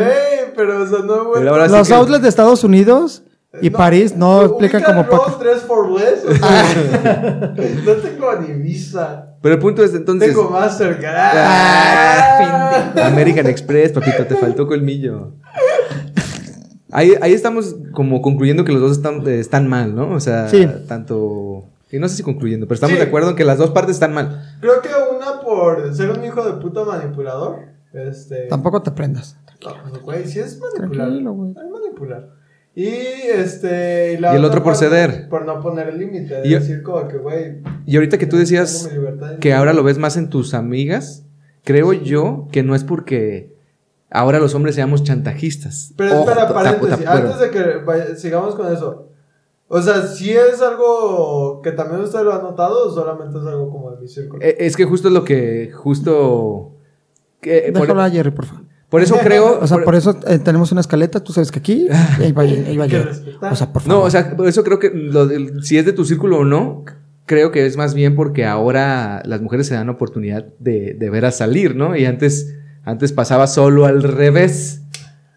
pero o sea, no, güey. Sí Los que- outlets de Estados Unidos y París no explican ubican como paca. tres for less. o sea, no tengo ni visa. Pero el punto es entonces. Tengo Mastercard. Ah, American Express, papito, te faltó colmillo. Ahí, ahí estamos como concluyendo que los dos están, eh, están mal, ¿no? O sea, Sí. tanto. Y no sé si concluyendo, pero estamos Sí. de acuerdo en que las dos partes están mal. Creo que una por ser un hijo de puta manipulador. Este. Tampoco te prendas. No, güey, sí es manipular. Tranquilo, güey. Es manipular. Y este. la Y el otro por ceder. Por no poner el límite. De Y decir como que, güey. Y ahorita que tú decías que ahora lo ves más en tus amigas, creo yo que no es porque ahora los hombres seamos chantajistas. Pero Ojo, espera, ta- paréntesis. ta- pero- Antes de que vaya- sigamos con eso. O sea, si es algo que también usted lo ha notado o solamente es algo como de mi círculo. Eh, Es que justo es lo que. Justo. que- por, Déjalo a Jerry, por favor. Por eso creo. O sea, por eso eh, tenemos una escaleta, tú sabes que aquí, ahí va, ahí va. O sea, por favor. No, o sea, por eso creo que lo si es de tu círculo o no, creo que es más bien porque ahora las mujeres se dan oportunidad de, de ver a salir, ¿no? Y antes, antes pasaba solo al revés.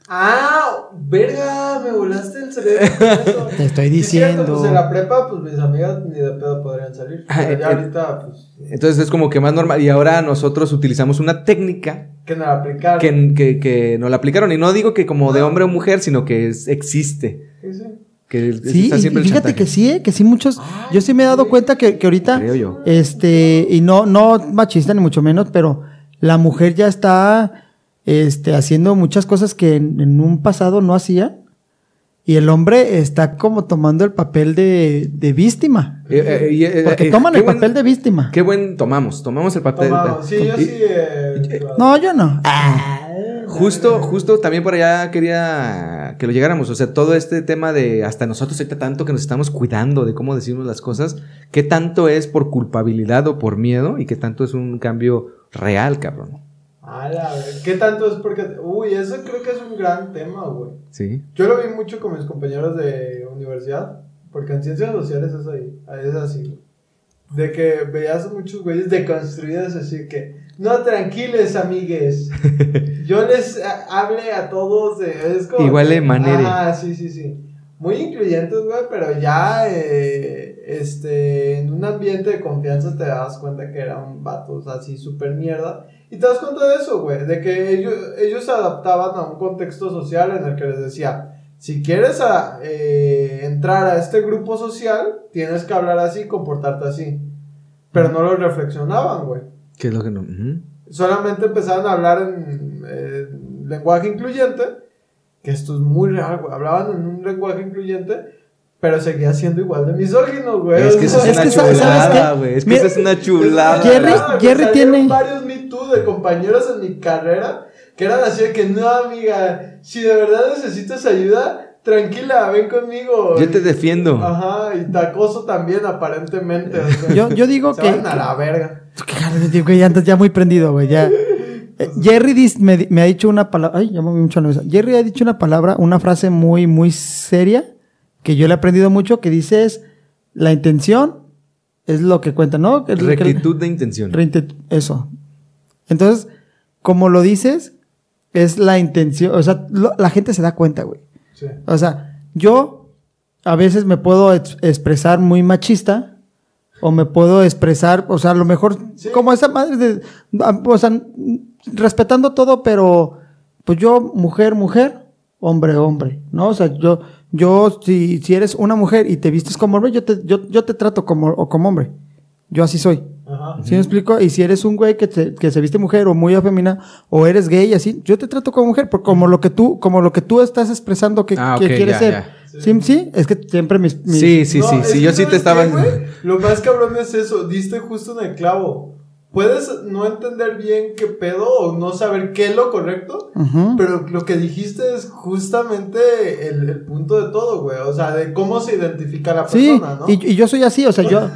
Ah, verga, me volaste el cerebro. Te estoy Sí, cierto, diciendo. pues en la prepa, pues mis amigas ni de pedo podrían salir. Ah, Pero ya eh, ahorita, pues. Entonces es como que más normal. Y ahora nosotros utilizamos una técnica Que no la aplicaron. que, que, que no la aplicaron. Y no digo que como de hombre o mujer, sino que es- existe. Sí, sí. Que Sí, está y, siempre y fíjate que sí, eh, que sí muchos. Yo sí me he dado cuenta que, que ahorita, Creo yo. este, y no, no machista ni mucho menos, pero la mujer ya está, este, haciendo muchas cosas que en, en un pasado no hacía. Y el hombre está como tomando el papel de, de víctima. Eh, eh, eh, Porque toman el buen- papel de víctima. Qué buen tomamos. Tomamos el papel. Tomamos. Sí, yo Y- sí. eh, No, yo no. Justo, justo también por allá quería que lo llegáramos. O sea, todo este tema de hasta nosotros ahorita tanto que nos estamos cuidando de cómo decimos las cosas, qué tanto es por culpabilidad o por miedo y qué tanto es un cambio real, cabrón. A la ¿Qué tanto es porque.? Uy, eso creo que es un gran tema, güey. Sí. Yo lo vi mucho con mis compañeros de universidad, porque en ciencias sociales es, ahí, es así, güey. De que veías muchos güeyes deconstruidos así que, no, tranquiles, amigues. Yo les hable a todos de... Es como Igual de manere. Ah, sí, sí, sí. Muy incluyentes, güey, pero ya, eh, este, en un ambiente de confianza te das cuenta que eran vatos así súper mierda. Y te das cuenta de eso, güey, de que ellos, ellos se adaptaban a un contexto social en el que les decía, si quieres a- eh, entrar a este grupo social, tienes que hablar así, comportarte así. Pero no lo reflexionaban, güey. ¿Qué es lo que no? Ujú. Solamente empezaban a hablar en eh, lenguaje incluyente, que esto es muy real, güey. Hablaban en un lenguaje incluyente, pero seguía siendo igual de misógino, güey. Es que eso es una ¿sabes chulada, güey. Es que eso es una chulada. Jerry-. Jerry tiene- varios Too de compañeros en mi carrera que eran así de que no, amiga, si de verdad necesitas ayuda, tranquila, ven conmigo. Yo te defiendo. Ajá, y te acoso también, aparentemente. o sea, Yo, yo digo se que. van a la verga. que ya andas ya muy prendido, güey. Ya. Eh, Jerry dis- me, me ha dicho una palabra. Ay, me mucho la mesa. Jerry ha dicho una palabra, una frase muy, muy seria que yo le he aprendido mucho que dice es la intención es lo que cuenta, ¿no? Rectitud de intención. Eso. Entonces, como lo dices, es la intención. O sea, lo- la gente se da cuenta, güey. Sí. O sea, yo a veces me puedo ex- expresar muy machista o me puedo expresar, o sea, a lo mejor Sí. como esa madre de, o sea, respetando todo, pero pues yo mujer, mujer, hombre, hombre, ¿no? O sea, yo, yo si, si eres una mujer y te vistes como hombre, yo te, yo, yo te trato como, o como hombre. Yo así soy. Ajá. ¿Sí me explico? Y si eres un güey que, te- que se viste mujer o muy afemina o eres gay así, yo te trato como mujer, por como lo que tú, como lo que tú estás expresando que, Ah, que quieres ya, ser. ya. ¿Sí? ¿Sí? Es que siempre mis, mis- Sí, sí, No, sí. Sí, yo sí te ¿sabes estaba. qué, güey? Lo más cabrón es eso, diste justo en el clavo. Puedes no entender bien qué pedo o no saber qué es lo correcto, Ujú. pero lo que dijiste es justamente el, el punto de todo, güey. O sea, de cómo se identifica la Sí, persona, ¿no? y, y yo soy así, o sea, yo,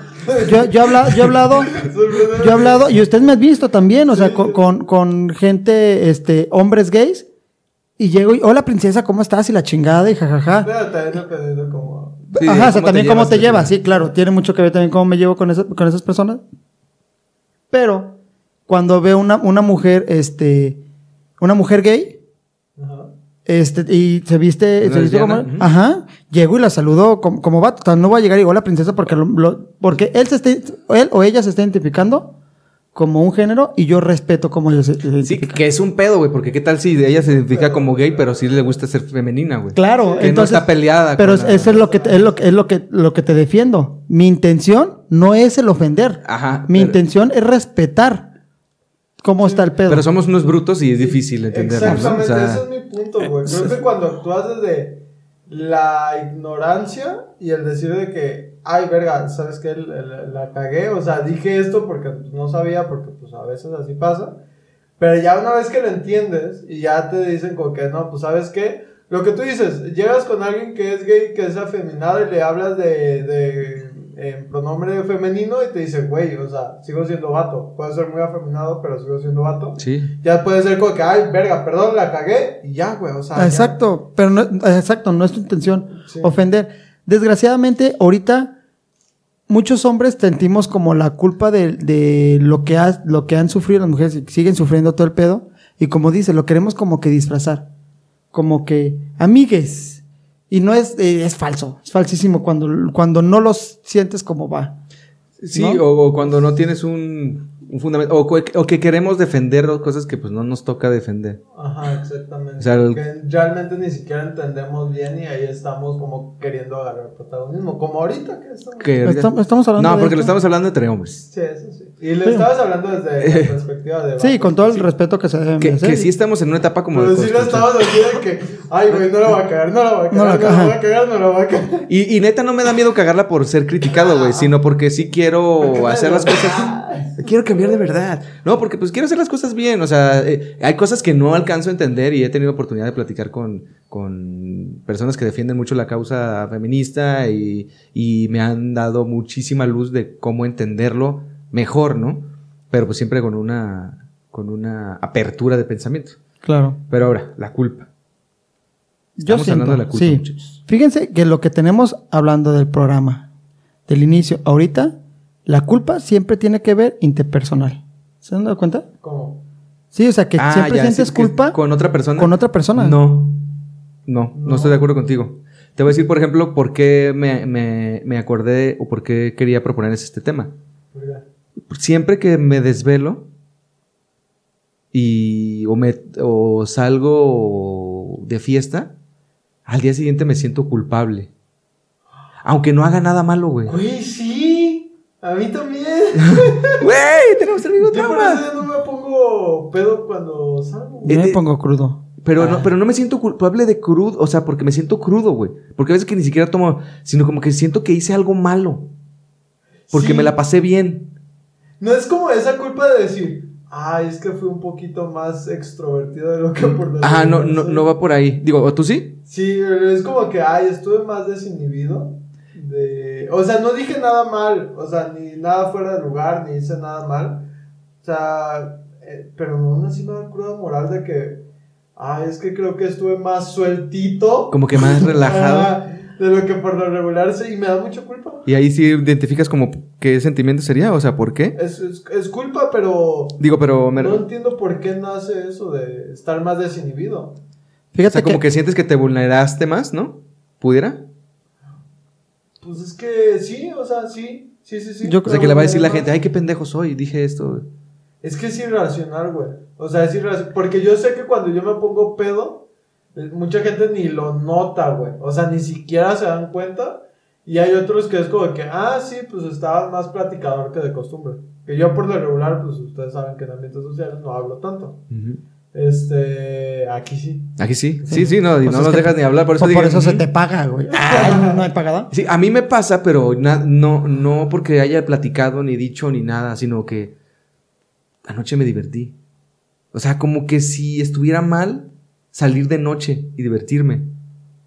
yo, yo, he hablado, yo he hablado, yo he hablado, y ustedes me han visto también, o sea, con, con, con gente, este, hombres gays, y llego y, hola princesa, ¿cómo estás? Y la chingada, y jajaja. Pero también como... Sí, Ajá, o sea, ¿cómo te también cómo llevas te llevas, sí, claro, tiene mucho que ver también cómo me llevo con, esa- con esas personas. Pero cuando veo una, una mujer, este, una mujer gay, Ajá. este, y se viste, se viste como, lesbiana, ujú. ajá, llego y la saludo como, como vato, o sea, no voy a llegar y digo, hola princesa, porque, lo- lo- porque él se está, él o ella se está identificando como un género y yo respeto cómo ellos se se Sí, que es un pedo, güey, porque qué tal si ella se identifica como gay, pero sí le gusta ser femenina, güey. Claro, Que entonces, no está peleada. Pero con la- eso es lo que te- es lo, que- es lo que lo que te defiendo. Mi intención no es el ofender. Ajá. Mi pero- intención es respetar cómo está el pedo. Pero somos unos brutos y es difícil entenderlo, ¿no? O Exactamente, sea, ese es mi punto, güey. Creo que cuando actúas desde la ignorancia y el decir de que, ay, verga, ¿sabes qué? La, la cagué, o sea, dije esto porque no sabía, porque pues a veces así pasa. Pero ya una vez que lo entiendes y ya te dicen como que no, pues sabes qué, lo que tú dices, llegas con alguien que es gay, que es afeminado y le hablas de en pronombre femenino y te dice, güey, o sea, sigo siendo vato. Puedo ser muy afeminado, pero sigo siendo vato. sí. Ya puede ser como que, ay, verga, perdón, la cagué y ya, güey, o sea. ya. exacto, pero no, exacto, no es tu intención Sí. ofender. Desgraciadamente, ahorita muchos hombres sentimos como la culpa de, de lo, que ha- lo que han sufrido las mujeres y siguen sufriendo todo el pedo. Y como dice, lo queremos como que disfrazar. Como que, amigues. Y no es, eh, es falso, es falsísimo cuando, cuando no los sientes como va. Sí, ¿No? o, o cuando no tienes un, un fundamento, o, que- o que queremos defender cosas que pues no nos toca defender. Ajá, exactamente. O sea, el- Que realmente ni siquiera entendemos bien y ahí estamos como queriendo agarrar protagonismo. Como ahorita que estamos. Que Estamos, estamos hablando no, de porque lo estamos hablando entre hombres. Sí, eso sí. Y le Sí. estabas hablando desde la perspectiva de. Sí, con todo el respeto que se debe Que, que sí estamos en una etapa como Pero de sí lo estabas de que, ay, güey, no lo va a cagar, no lo va a No la cagar, no, caga. lo va a cagar, no lo va a cagar. Y, y neta no me da miedo cagarla por ser criticado, güey, sino porque sí quiero hacer las cosas. Quiero cambiar de verdad. No, porque pues quiero hacer las cosas bien. O sea, eh, hay cosas que no alcanzo a entender y he tenido oportunidad de platicar con, con personas que defienden mucho la causa feminista y, y me han dado muchísima luz de cómo entenderlo mejor, ¿no? Pero pues siempre con una, con una apertura de pensamiento. Claro. Pero ahora, la culpa. Yo Estamos siento, hablando de la culpa, sí. muchachos. Fíjense que lo que tenemos hablando del programa, del inicio, ahorita, la culpa siempre tiene que ver interpersonal. ¿Se han dado cuenta? ¿Cómo? Sí, o sea, que Ah, siempre ya, sientes sí, culpa con otra persona. con otra persona. No, no, no, No. estoy de acuerdo contigo. Te voy a decir, por ejemplo, por qué me, me, me acordé o por qué quería proponer este tema. Siempre que me desvelo, y o, me, o salgo de fiesta, al día siguiente me siento culpable. Aunque no haga nada malo, güey. Güey, sí. A mí también. Güey, tenemos el mismo Yo por trauma. eso ya no me pongo pedo cuando salgo. Yo me Eh, pongo crudo. Pero no, Ah. pero no me siento culpable de crudo, o sea, porque me siento crudo, güey. Porque a veces que ni siquiera tomo, sino como que siento que hice algo malo. Porque Sí. me la pasé bien. No es como esa culpa de decir, ay, es que fui un poquito más extrovertido de lo que por lo Ajá, no, no, soy". no va por ahí. Digo, ¿o ¿tú sí? Sí, pero es como que, ay, estuve más desinhibido. De... O sea, no dije nada mal, o sea, ni nada fuera de lugar, ni hice nada mal. O sea, eh, pero aún así me da cruda moral de que, ay, es que creo que estuve más sueltito. Como que más relajado. De lo que por lo regular sí, y me da mucha culpa. Y ahí sí identificas como qué sentimiento sería, o sea, ¿por qué? Es, es, es culpa, pero Digo, pero me- no entiendo por qué nace eso de estar más desinhibido. o Fíjate como que sientes que te vulneraste más, ¿no? ¿Pudiera? Pues es que sí, o sea, sí, sí, sí, sí. Yo- O sea, que le va a decir la gente, ay, qué pendejo soy, dije esto. Es que es irracional, güey. O sea, es irracional. Porque yo sé que cuando yo me pongo pedo, eh, mucha gente ni lo nota, güey. O sea, ni siquiera se dan cuenta. Y hay otros que es como que, ah, sí, pues estaba más platicador que de costumbre. Que yo por lo regular, pues ustedes saben que en ambientes sociales no hablo tanto. Ujú. Este, aquí sí. Aquí sí, sí, sí, no, y Pues no que- dejas ni hablar, por eso por, dije, eso se ujú. te paga, güey. Ay, no hay pagada. Sí, a mí me pasa, pero na- no, no porque haya platicado ni dicho ni nada, sino que anoche me divertí. O sea, como que si estuviera mal, salir de noche y divertirme.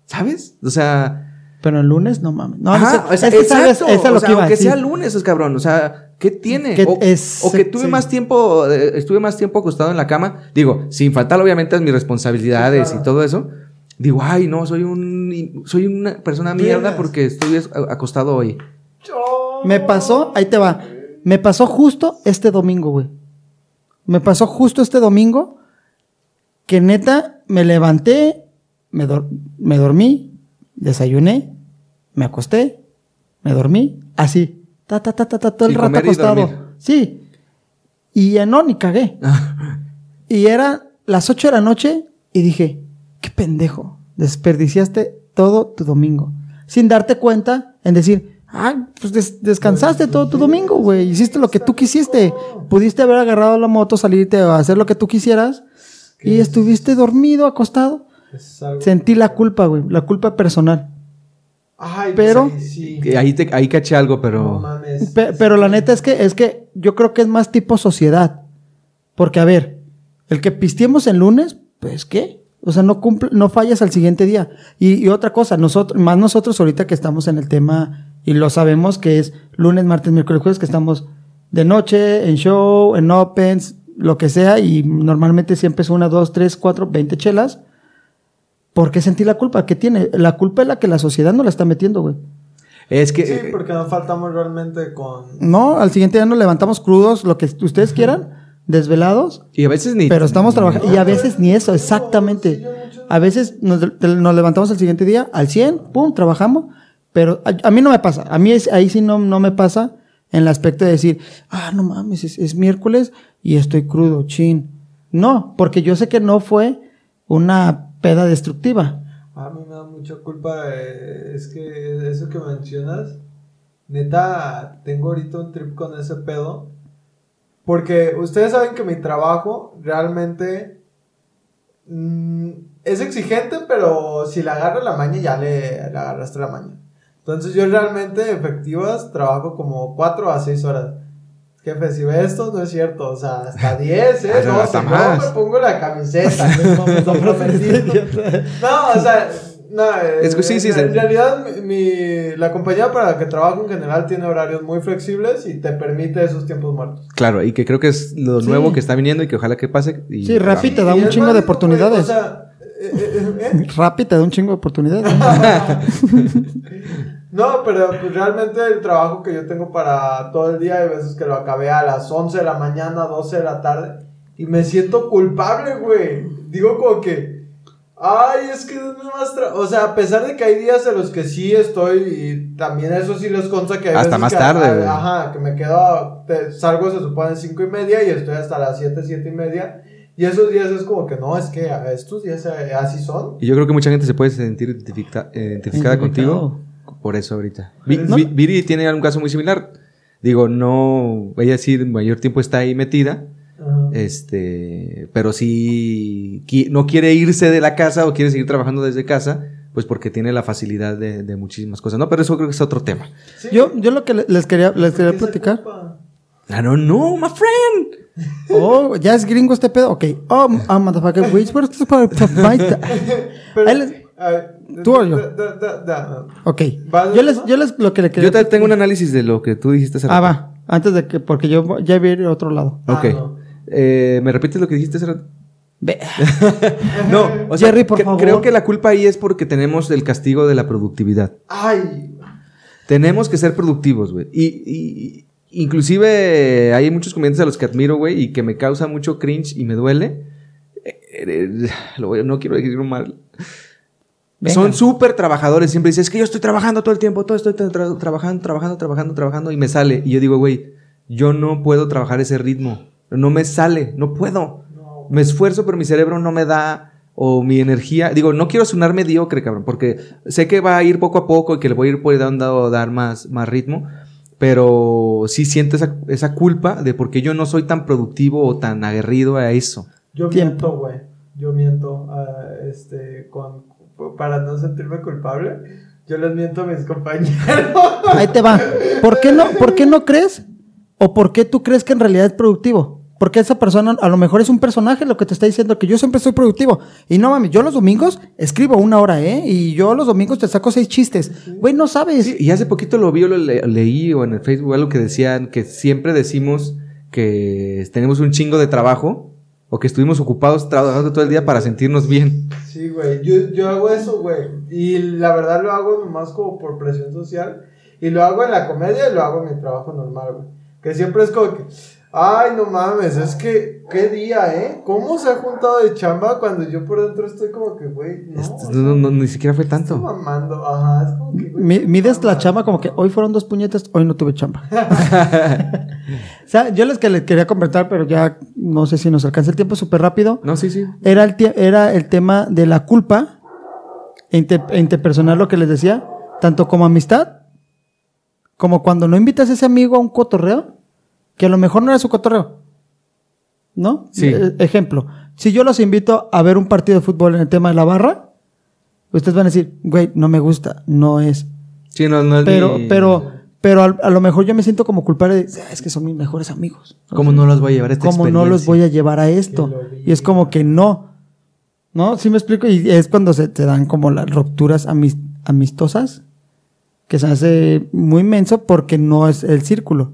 ¿Sabes? O sea, Pero el lunes, no mames. No, ajá, ese- o sea, es que sabes, exacto, es lo o sea, que iba aunque decir. sea lunes, es cabrón. O sea, ¿qué tiene? Que o, es- o que tuve sí. más tiempo, eh, estuve más tiempo acostado en la cama. Digo, sin faltar obviamente a mis responsabilidades Sí, claro. y todo eso. Digo, ay, no, soy un soy una persona mierda porque estoy es- acostado hoy. Me pasó, ahí te va. Me pasó justo este domingo, güey. Me pasó justo este domingo que neta me levanté, me, dor- me dormí, desayuné, me acosté, me dormí, así. Ta, ta, ta, ta, ta, todo el rato acostado. Sí. Y ya no, ni cagué. Y era las 8 de la noche y dije, qué pendejo, desperdiciaste todo tu domingo. Sin darte cuenta en decir, ah, pues des- descansaste todo tu domingo, güey. Hiciste lo que tú quisiste. Pudiste haber agarrado la moto, salirte o hacer lo que tú quisieras. Y estuviste dormido, acostado. Algo- Sentí la culpa, güey, la culpa personal. Ay, pero- pues ahí sí. Ahí, te, ahí caché algo, No pero. mames. Pe- pero la neta es que, es que yo creo que es más tipo sociedad. Porque, a ver, el que pisteemos el lunes, pues, ¿qué? O sea, no cumple, no fallas al siguiente día. Y, y otra cosa, nosotros, más nosotros ahorita que estamos en el tema, y lo sabemos que es lunes, martes, miércoles, jueves, que estamos de noche, en show, en opens, lo que sea, y normalmente siempre es una, dos, tres, cuatro, veinte chelas. ¿Por qué sentí la culpa? ¿Qué tiene? La culpa es la que la sociedad no la está metiendo, güey. Es que. Sí, eh, porque no faltamos realmente con... No, al siguiente día nos levantamos crudos, lo que ustedes quieran, desvelados, y a veces ni. pero estamos trabajando. Y a veces ni eso, exactamente. A veces nos, nos levantamos el siguiente día al 100, pum, trabajamos, pero a, a mí no me pasa. A mí es- ahí sí no, no me pasa en el aspecto de decir, ah, no mames, es, es miércoles y estoy crudo, chin. No, porque yo sé que no fue una peda destructiva. A mí me da mucha culpa, eh, es que eso que mencionas, neta, tengo ahorita un trip con ese pedo, porque ustedes saben que mi trabajo realmente mm, es exigente, pero si le agarro la maña ya le, le agarraste la maña. Entonces yo realmente efectivas trabajo como 4 a 6 horas. Jefe, si ve esto, no es cierto. O sea, hasta 10, ¿eh? Ah, no, No, hasta si más. no me pongo la camiseta. no, no, o sea, no, eh, Es que sí, sí, en, en realidad, mi, la compañía para la que trabajo en general tiene horarios muy flexibles y te permite esos tiempos muertos. Claro, y que creo que es lo Sí. nuevo que está viniendo y que ojalá que pase. Y, Sí, Rappi te da Y un chingo de oportunidades. o sea, eh, Rappi te da un chingo de oportunidades. No, pero pues realmente el trabajo que yo tengo para todo el día, hay veces que lo acabé a las 11 de la mañana, 12 de la tarde, y me siento culpable, güey. Digo como que, ay, es que es más... tra-". O sea, a pesar de que hay días en los que sí estoy, y también eso sí les consta que hay Hasta veces más que, tarde, a- güey. Ajá, que me quedo, te- salgo se supone 5 y media y estoy hasta las 7, 7 y media. Y esos días es como que no, es que estos días eh, así son. Y yo creo que mucha gente se puede sentir identifica- identificada Identificado. contigo por eso ahorita. Vi- Vi- Viri tiene un caso muy similar. Digo, no, ella sí mayor tiempo está ahí metida, este, pero sí qui- no quiere irse de la casa o quiere seguir trabajando desde casa, pues porque tiene la facilidad de, de muchísimas cosas, ¿no? Pero eso creo que es otro tema. Sí. Yo, yo lo que le- les quería, les quería ¿Qué se platicar. I don't know, my friend. Oh, ya es gringo este pedo. Ok. Oh, ah, motherfucker, which where's the Ahí les- ¿Tú o yo? da- da- da- Ok. ¿Va de Yo les, yo les lo que le quería Yo te- tengo un análisis de lo que tú dijiste hace Ah, rato. va. Antes de que, porque yo ya vi a otro lado. Ah, Ok. no. Eh, ¿Me repites lo que dijiste hace rato? Ve. No, o sea, Jerry, por favor. creo que la culpa ahí es porque tenemos el castigo de la productividad. Ay, Tenemos que ser productivos, güey. Y, y- inclusive hay muchos comediantes a los que admiro, güey, y que me causa mucho cringe y me duele. Eh, eh, lo voy- no quiero decirlo mal. Venga. Son súper trabajadores. Siempre dicen, es que yo estoy trabajando todo el tiempo, todo estoy tra- tra- trabajando, trabajando, trabajando, trabajando, y me sale. Y yo digo, güey, yo no puedo trabajar ese ritmo. No me sale, no puedo. no. Me esfuerzo, pero mi cerebro no me da, o mi energía. Digo, no quiero sonar mediocre, cabrón, porque sé que va a ir poco a poco y que le voy a ir pudiendo dar más, más ritmo. Pero sí siento esa, esa culpa de por qué yo no soy tan productivo o tan aguerrido a eso. Yo miento, güey. Yo miento, ah, este, con, para no sentirme culpable. Yo les miento a mis compañeros. Ahí te va. ¿Por qué no, por qué no crees? ¿O por qué tú crees que en realidad es productivo? Porque esa persona a lo mejor es un personaje lo que te está diciendo que yo siempre soy productivo. Y no mames, yo los domingos escribo una hora, ¿eh? Y yo los domingos te saco seis chistes. Güey, no sabes. Sí, y hace poquito lo vi o lo le- leí o en el Facebook algo que decían que siempre decimos que tenemos un chingo de trabajo o que estuvimos ocupados trabajando todo el día para sentirnos bien. Sí, güey. Yo, yo hago eso, güey. Y la verdad lo hago nomás como por presión social. Y lo hago en la comedia y lo hago en mi trabajo normal, güey. Que siempre es como que, ay, no mames, es que, qué día, ¿eh? ¿Cómo se ha juntado de chamba cuando yo por dentro estoy como que, güey, no, Este, o sea, no, no, ni siquiera fue estoy tanto. mamando. Ajá, es como que, mides la chamba como que hoy fueron dos puñetas, hoy no tuve chamba. o sea, yo les que les quería comentar, pero ya no sé si nos alcanza el tiempo súper rápido. No, sí, sí. Era el, era el tema de la culpa inter- interpersonal, lo que les decía, tanto como amistad, como cuando no invitas a ese amigo a un cotorreo, que a lo mejor no era su cotorreo. ¿No? Sí. E- ejemplo, si yo los invito a ver un partido de fútbol en el tema de la barra, ustedes van a decir, güey, no me gusta, no es. Sí, no, no es Pero, mi- pero, pero a, lo mejor yo me siento como culpable de, "Ah, es que son mis mejores amigos. ¿Cómo no los voy a llevar a esta ¿Cómo no los voy a llevar a esto? Y es como que no. ¿No? ¿Sí me explico? Y es cuando se te dan como las rupturas amis- amistosas, que se hace muy inmenso porque no es el círculo.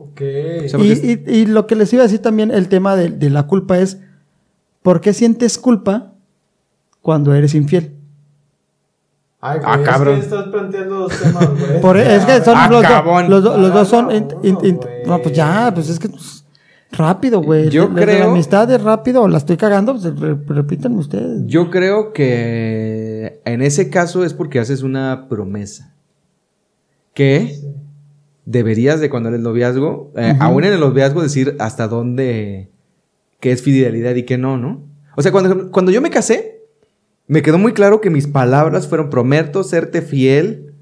Ok. O sea, Y, y- y lo que les iba a decir también, el tema de, de la culpa es, ¿por qué sientes culpa cuando eres infiel? Ay, Ah, cabrón. es que estás planteando dos temas, güey. Por- es que son Ah, los, do- los, do- los dos son... Ah, in- no, in- in- güey. no, pues ya, pues es que... pues, rápido, güey. Yo La- creo- La amistad es rápido, la estoy cagando, pues re- repítanme ustedes. Yo creo que en ese caso es porque haces una promesa. Sí. Deberías de cuando eres noviazgo, eh, aún en el noviazgo, decir hasta dónde, qué es fidelidad y qué no, ¿no? O sea, cuando, cuando yo me casé, me quedó muy claro que mis palabras fueron prometo serte fiel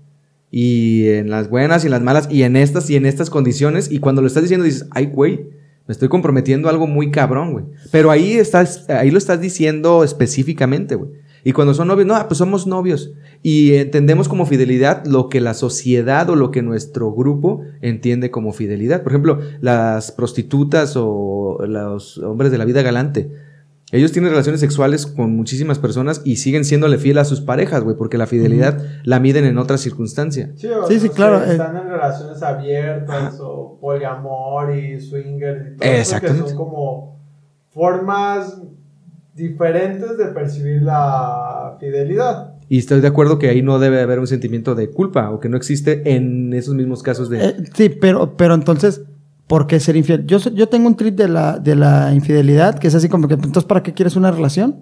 y en las buenas y en las malas y en estas y en estas condiciones y cuando lo estás diciendo dices, ay, güey, me estoy comprometiendo a algo muy cabrón, güey. Pero ahí estás, ahí lo estás diciendo específicamente, güey. Y cuando son novios, no, pues somos novios. Y entendemos como fidelidad lo que la sociedad o lo que nuestro grupo entiende como fidelidad. Por ejemplo, las prostitutas o los hombres de la vida galante. Ellos tienen relaciones sexuales con muchísimas personas y siguen siéndole fiel a sus parejas, güey, porque la fidelidad la miden en otra circunstancia. Sí, o- Sí, sí, claro, eh. Están en relaciones abiertas o poliamor y swinger y todo eso que son como formas diferentes de percibir la fidelidad. Y estoy de acuerdo que ahí no debe haber un sentimiento de culpa o que no existe en esos mismos casos de... Eh, sí, pero, pero entonces, ¿por qué ser infiel? Yo, yo tengo un trip de la, de la infidelidad que es así como que, entonces, ¿para qué quieres una relación?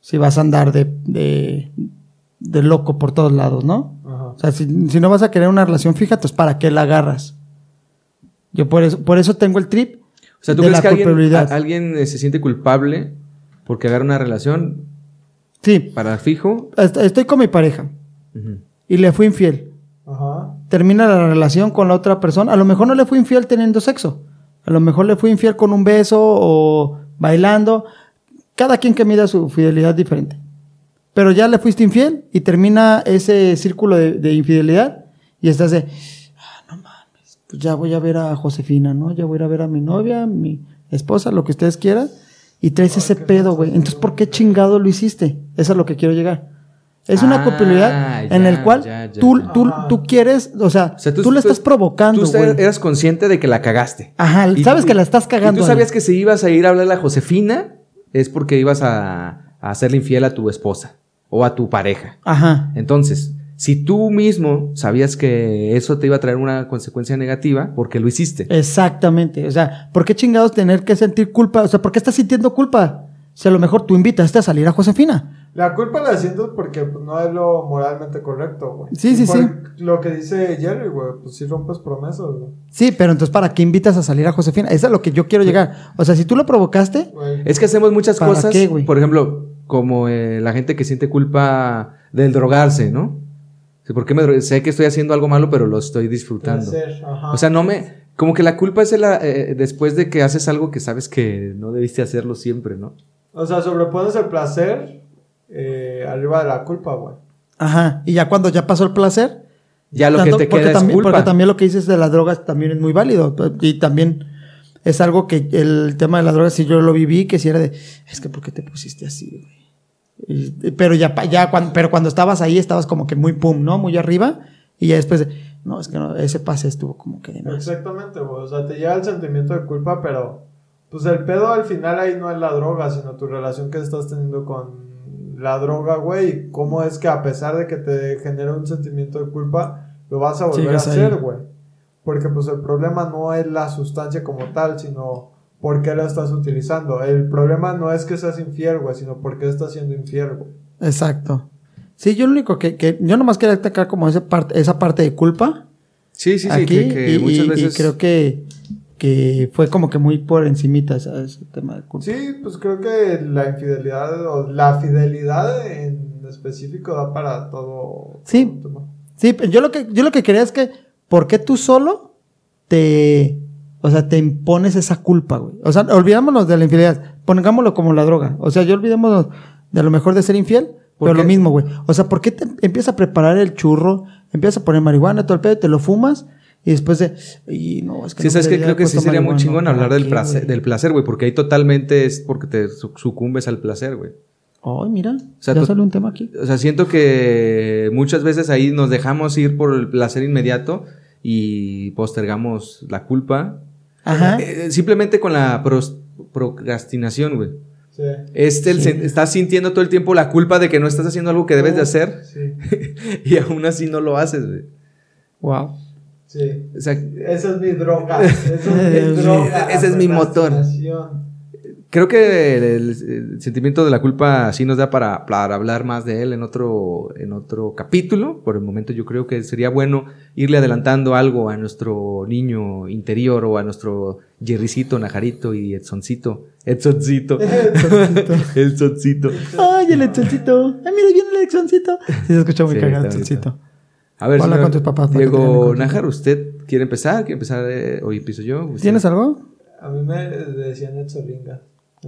Si vas a andar de, de, de loco por todos lados, ¿no? Ajá. O sea, si, si no vas a querer una relación fija, entonces ¿para qué la agarras? Yo por eso, por eso tengo el trip sea, ¿tú de crees la que alguien, a- alguien eh, se siente culpable porque agarra una relación Sí, para fijo? est- estoy con mi pareja y le fui infiel. Ajá. Termina la relación con la otra persona. A lo mejor no le fui infiel teniendo sexo. A lo mejor le fui infiel con un beso o bailando. Cada quien que mida su fidelidad diferente. Pero ya le fuiste infiel y termina ese círculo de, de infidelidad y estás de, ah, no mames, pues ya voy a ver a Josefina, ¿no? Ya voy a ir a ver a mi novia, mi esposa, lo que ustedes quieran. Y traes ese pedo, güey. Entonces, ¿por qué chingado lo hiciste? Eso es lo que quiero llegar. Es una Ah, culpabilidad en el cual ya, ya, tú, ya. tú, Ajá. tú quieres, o sea, O sea, tú, le estás provocando, Tú güey. eras consciente de que la cagaste. Ajá, Y- sabes que la estás cagando. Y tú ahí. sabías que si ibas a ir a hablarle a Josefina es porque ibas a, a hacerle infiel a tu esposa o a tu pareja. Ajá. Entonces, si tú mismo sabías que eso te iba a traer una consecuencia negativa, porque lo hiciste. Exactamente. O sea, ¿por qué chingados tener que sentir culpa? O sea, ¿por qué estás sintiendo culpa? Si a lo mejor tú invitaste a salir a Josefina. La culpa la siento porque pues, no es lo moralmente correcto, güey. Sí, Y sí, por sí. Lo que dice Jerry, güey, pues si rompes promesas, güey. Sí, pero entonces, ¿para qué invitas a salir a Josefina? Eso es a lo que yo quiero llegar. O sea, si tú lo provocaste, Güey. Es que hacemos muchas ¿Para cosas, qué, güey? por ejemplo, como eh, la gente que siente culpa del drogarse, ¿no? ¿Por qué me Sé que estoy haciendo algo malo, pero lo estoy disfrutando. Ajá. O sea, no me... Como que la culpa es la, eh, después de que haces algo que sabes que no debiste hacerlo siempre, ¿no? O sea, sobrepones el placer eh, arriba de la culpa, güey. ajá, y ya cuando ya pasó el placer, Ya lo tanto- que te queda es también, culpa. Porque también lo que dices de las drogas también es muy válido. Y también es algo que el tema de las drogas, si yo lo viví, que si era de, es que ¿por qué te pusiste así, güey? Pero ya, ya cuando, pero cuando estabas ahí, estabas como que muy pum, ¿no? Muy arriba. Y ya después, de, no, es que no, ese pase estuvo como que de más. Exactamente, güey. O sea, te llega el sentimiento de culpa, pero pues el pedo al final ahí no es la droga, sino tu relación que estás teniendo con la droga, güey. Y cómo es que a pesar de que te genera un sentimiento de culpa, lo vas a volver Sigues a ahí. hacer, güey. Porque pues el problema no es la sustancia como tal, sino por qué la estás utilizando. El problema no es que seas infiel, güey, sino por qué estás siendo infiel, güey. Exacto. Sí, yo lo único que, que yo nomás quería atacar como esa parte, esa parte de culpa Sí, sí, sí, aquí que, que y, muchas y veces... creo que, que fue como que muy por encimita ese, ese tema de culpa. Sí, pues creo que la infidelidad o la fidelidad en específico da para todo. Sí. todo el. Sí, pero yo lo que yo lo que quería es que ¿por qué tú solo te o sea, te impones esa culpa, güey? O sea, olvidémonos de la infidelidad, pongámoslo como la droga. O sea, yo olvidémonos de a lo mejor de ser infiel, ¿Por pero qué? lo mismo, güey. O sea, ¿por qué te empiezas a preparar el churro, empiezas a poner marihuana, todo el pedo, te lo fumas y después de y no, es que Sí, no sabes que creo que sí sería muy chingón hablar ¿Para del placer, del placer, güey, porque ahí totalmente es porque te su- sucumbes al placer, güey. Ay, mira, sea, ya sale un tema aquí. O sea, siento que muchas veces ahí nos dejamos ir por el placer inmediato y postergamos la culpa. Ajá. Eh, simplemente con la pros- procrastinación, güey. Sí. Este, el Sí. sen- estás sintiendo todo el tiempo la culpa de que no estás haciendo algo que debes de hacer Sí, y aún así no lo haces, güey. Wow. sí. O sea, Esa es mi droga. Esa es mi droga. Ese es mi motor. Creo que el, el sentimiento de la culpa sí nos da para, para hablar más de él en otro, en otro capítulo. Por el momento yo creo que sería bueno irle adelantando algo a nuestro niño interior o a nuestro Jerrycito, Najarito y Edsoncito. Edsoncito. Edsoncito. Ay, el exoncito. Ay, mira, viene el exoncito. Sí, se escucha muy Sí, cagado exoncito. A ver, Habla señor con tus papás Diego Najar, ¿usted quiere empezar? ¿Quiere empezar? eh, hoy empiezo yo. ¿Usted? ¿Tienes algo? A mí me decían Edsolinga.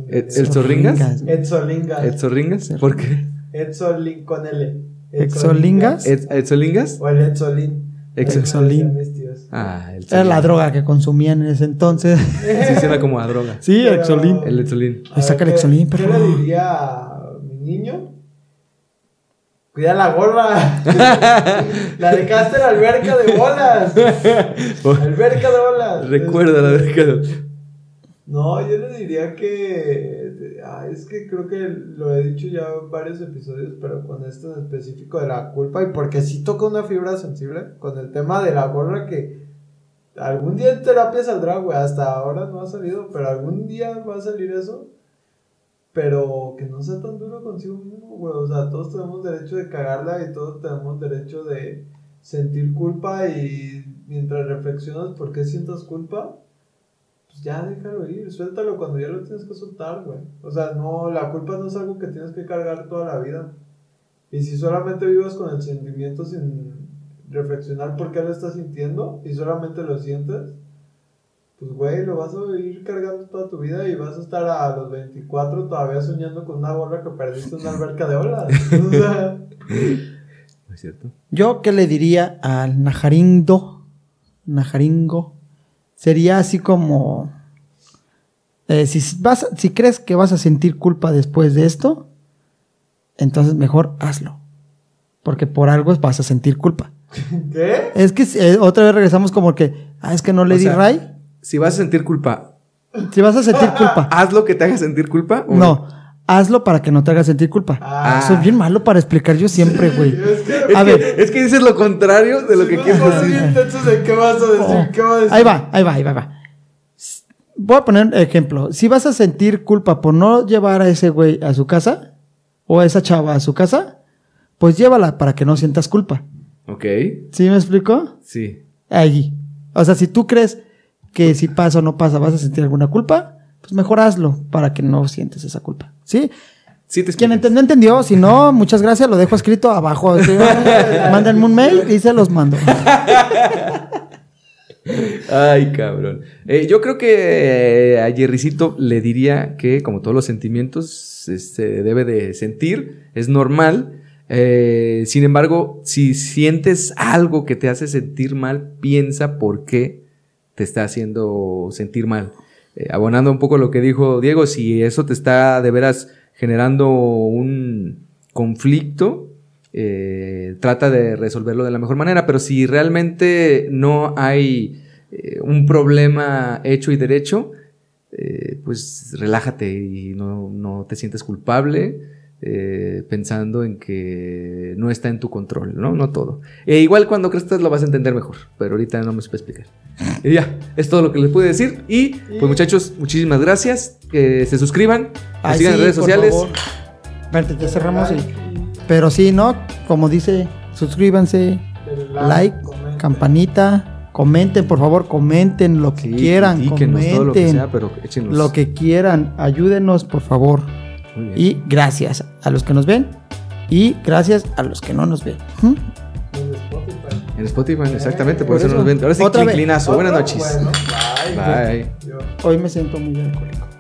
¿Ed- ¿El Zorringas? Edsolinga. ¿Edzoringas? ¿Por qué? Edsolin con L. ¿Exolingas? ¿Ed- ¿Edzolingas? O el Exolin. Tíos. Ah, el Era la droga que consumían en ese entonces. Sí, suena como a droga. Sí, Pero- Exolín. El Edzolin. A ver, saca el ¿qué- Exolín, ¿Qué perro. le diría a mi niño? Cuida la gorra. la dejaste en la alberca de bolas. alberca de bolas. Recuerda la verga. No, yo le diría que. ah, es que creo que lo he dicho ya en varios episodios, pero con esto en específico de la culpa, y porque sí toca una fibra sensible con el tema de la gorra que algún día en terapia saldrá, güey. Hasta ahora no ha salido, pero algún día va a salir eso. Pero que no sea tan duro consigo mismo, güey. O sea, todos tenemos derecho de cagarla y todos tenemos derecho de sentir culpa y mientras reflexionas por qué sientas culpa, pues ya déjalo ir, suéltalo cuando ya lo tienes que soltar, güey. O sea, no, la culpa no es algo que tienes que cargar toda la vida. Y si solamente vivas con el sentimiento sin reflexionar por qué lo estás sintiendo y solamente lo sientes, pues güey, lo vas a ir cargando toda tu vida y vas a estar a los 24 todavía soñando con una gorra que perdiste en una alberca de olas. O sea, ¿No es cierto? Yo, ¿qué le diría al Najarindo? Najaringo. Sería así como. eh, si, vas, si crees que vas a sentir culpa después de esto, entonces mejor hazlo. Porque por algo vas a sentir culpa. ¿Qué? Es que eh, otra vez regresamos como que, ah, es que no le O di sea, ray. Si vas a sentir culpa, Si vas a sentir culpa, haz lo que te haga sentir culpa. ¿o no, hazlo para que no te haga sentir culpa. Ah. Soy bien malo para explicar yo siempre, güey. Es que, Es, A que, ver. es que dices lo contrario de lo que quieres decir. de qué vas a decir, Oh, qué vas a decir. Ahí va, ahí va, ahí va, ahí va. Voy a poner ejemplo. Si vas a sentir culpa por no llevar a ese güey a su casa o a esa chava a su casa, pues llévala para que no sientas culpa. Ok, ¿Sí me explico? sí. Ahí. O sea, si tú crees que si pasa o no pasa vas a sentir alguna culpa, pues mejor hazlo para que no sientes esa culpa. ¿Sí? Sí te Quien explicas. entendió, entendió. Si no, muchas gracias. Lo dejo escrito abajo. ¿sí? Mándenme un mail y se los mando. Ay, cabrón. Eh, yo creo que eh, a Jerrycito le diría que, como todos los sentimientos, se debe de sentir, es normal. Eh, sin embargo, si sientes algo que te hace sentir mal, piensa por qué te está haciendo sentir mal. Eh, abonando un poco lo que dijo Diego, si eso te está de veras generando un conflicto, eh, trata de resolverlo de la mejor manera, pero si realmente no hay eh, un problema hecho y derecho, pues relájate y no, no te sientes culpable eh, pensando en que no está en tu control, ¿no? No todo. E igual cuando crezcas lo vas a entender mejor, pero ahorita no me supe explicar. Y ya, es todo lo que les puedo decir. Y pues muchachos, muchísimas gracias. Que se suscriban, sigan en sí, redes sociales. Espérate, ya cerramos. y- Pero sí, ¿no? Como dice, suscríbanse, like, comenten. campanita, comenten, por favor, comenten lo que Sí, quieran, critíquenos, todo lo que comenten sea, pero échenos. lo que quieran, ayúdenos, por favor. Muy bien. Y gracias a los que nos ven y gracias a los que no nos ven. ¿Mm? En Spotify. En Spotify, exactamente, por, Por eso, eso. nos ven. Ahora sí, Otra. Buenas noches. Bueno, bye. Hoy me siento muy alcohólico. ¿Qué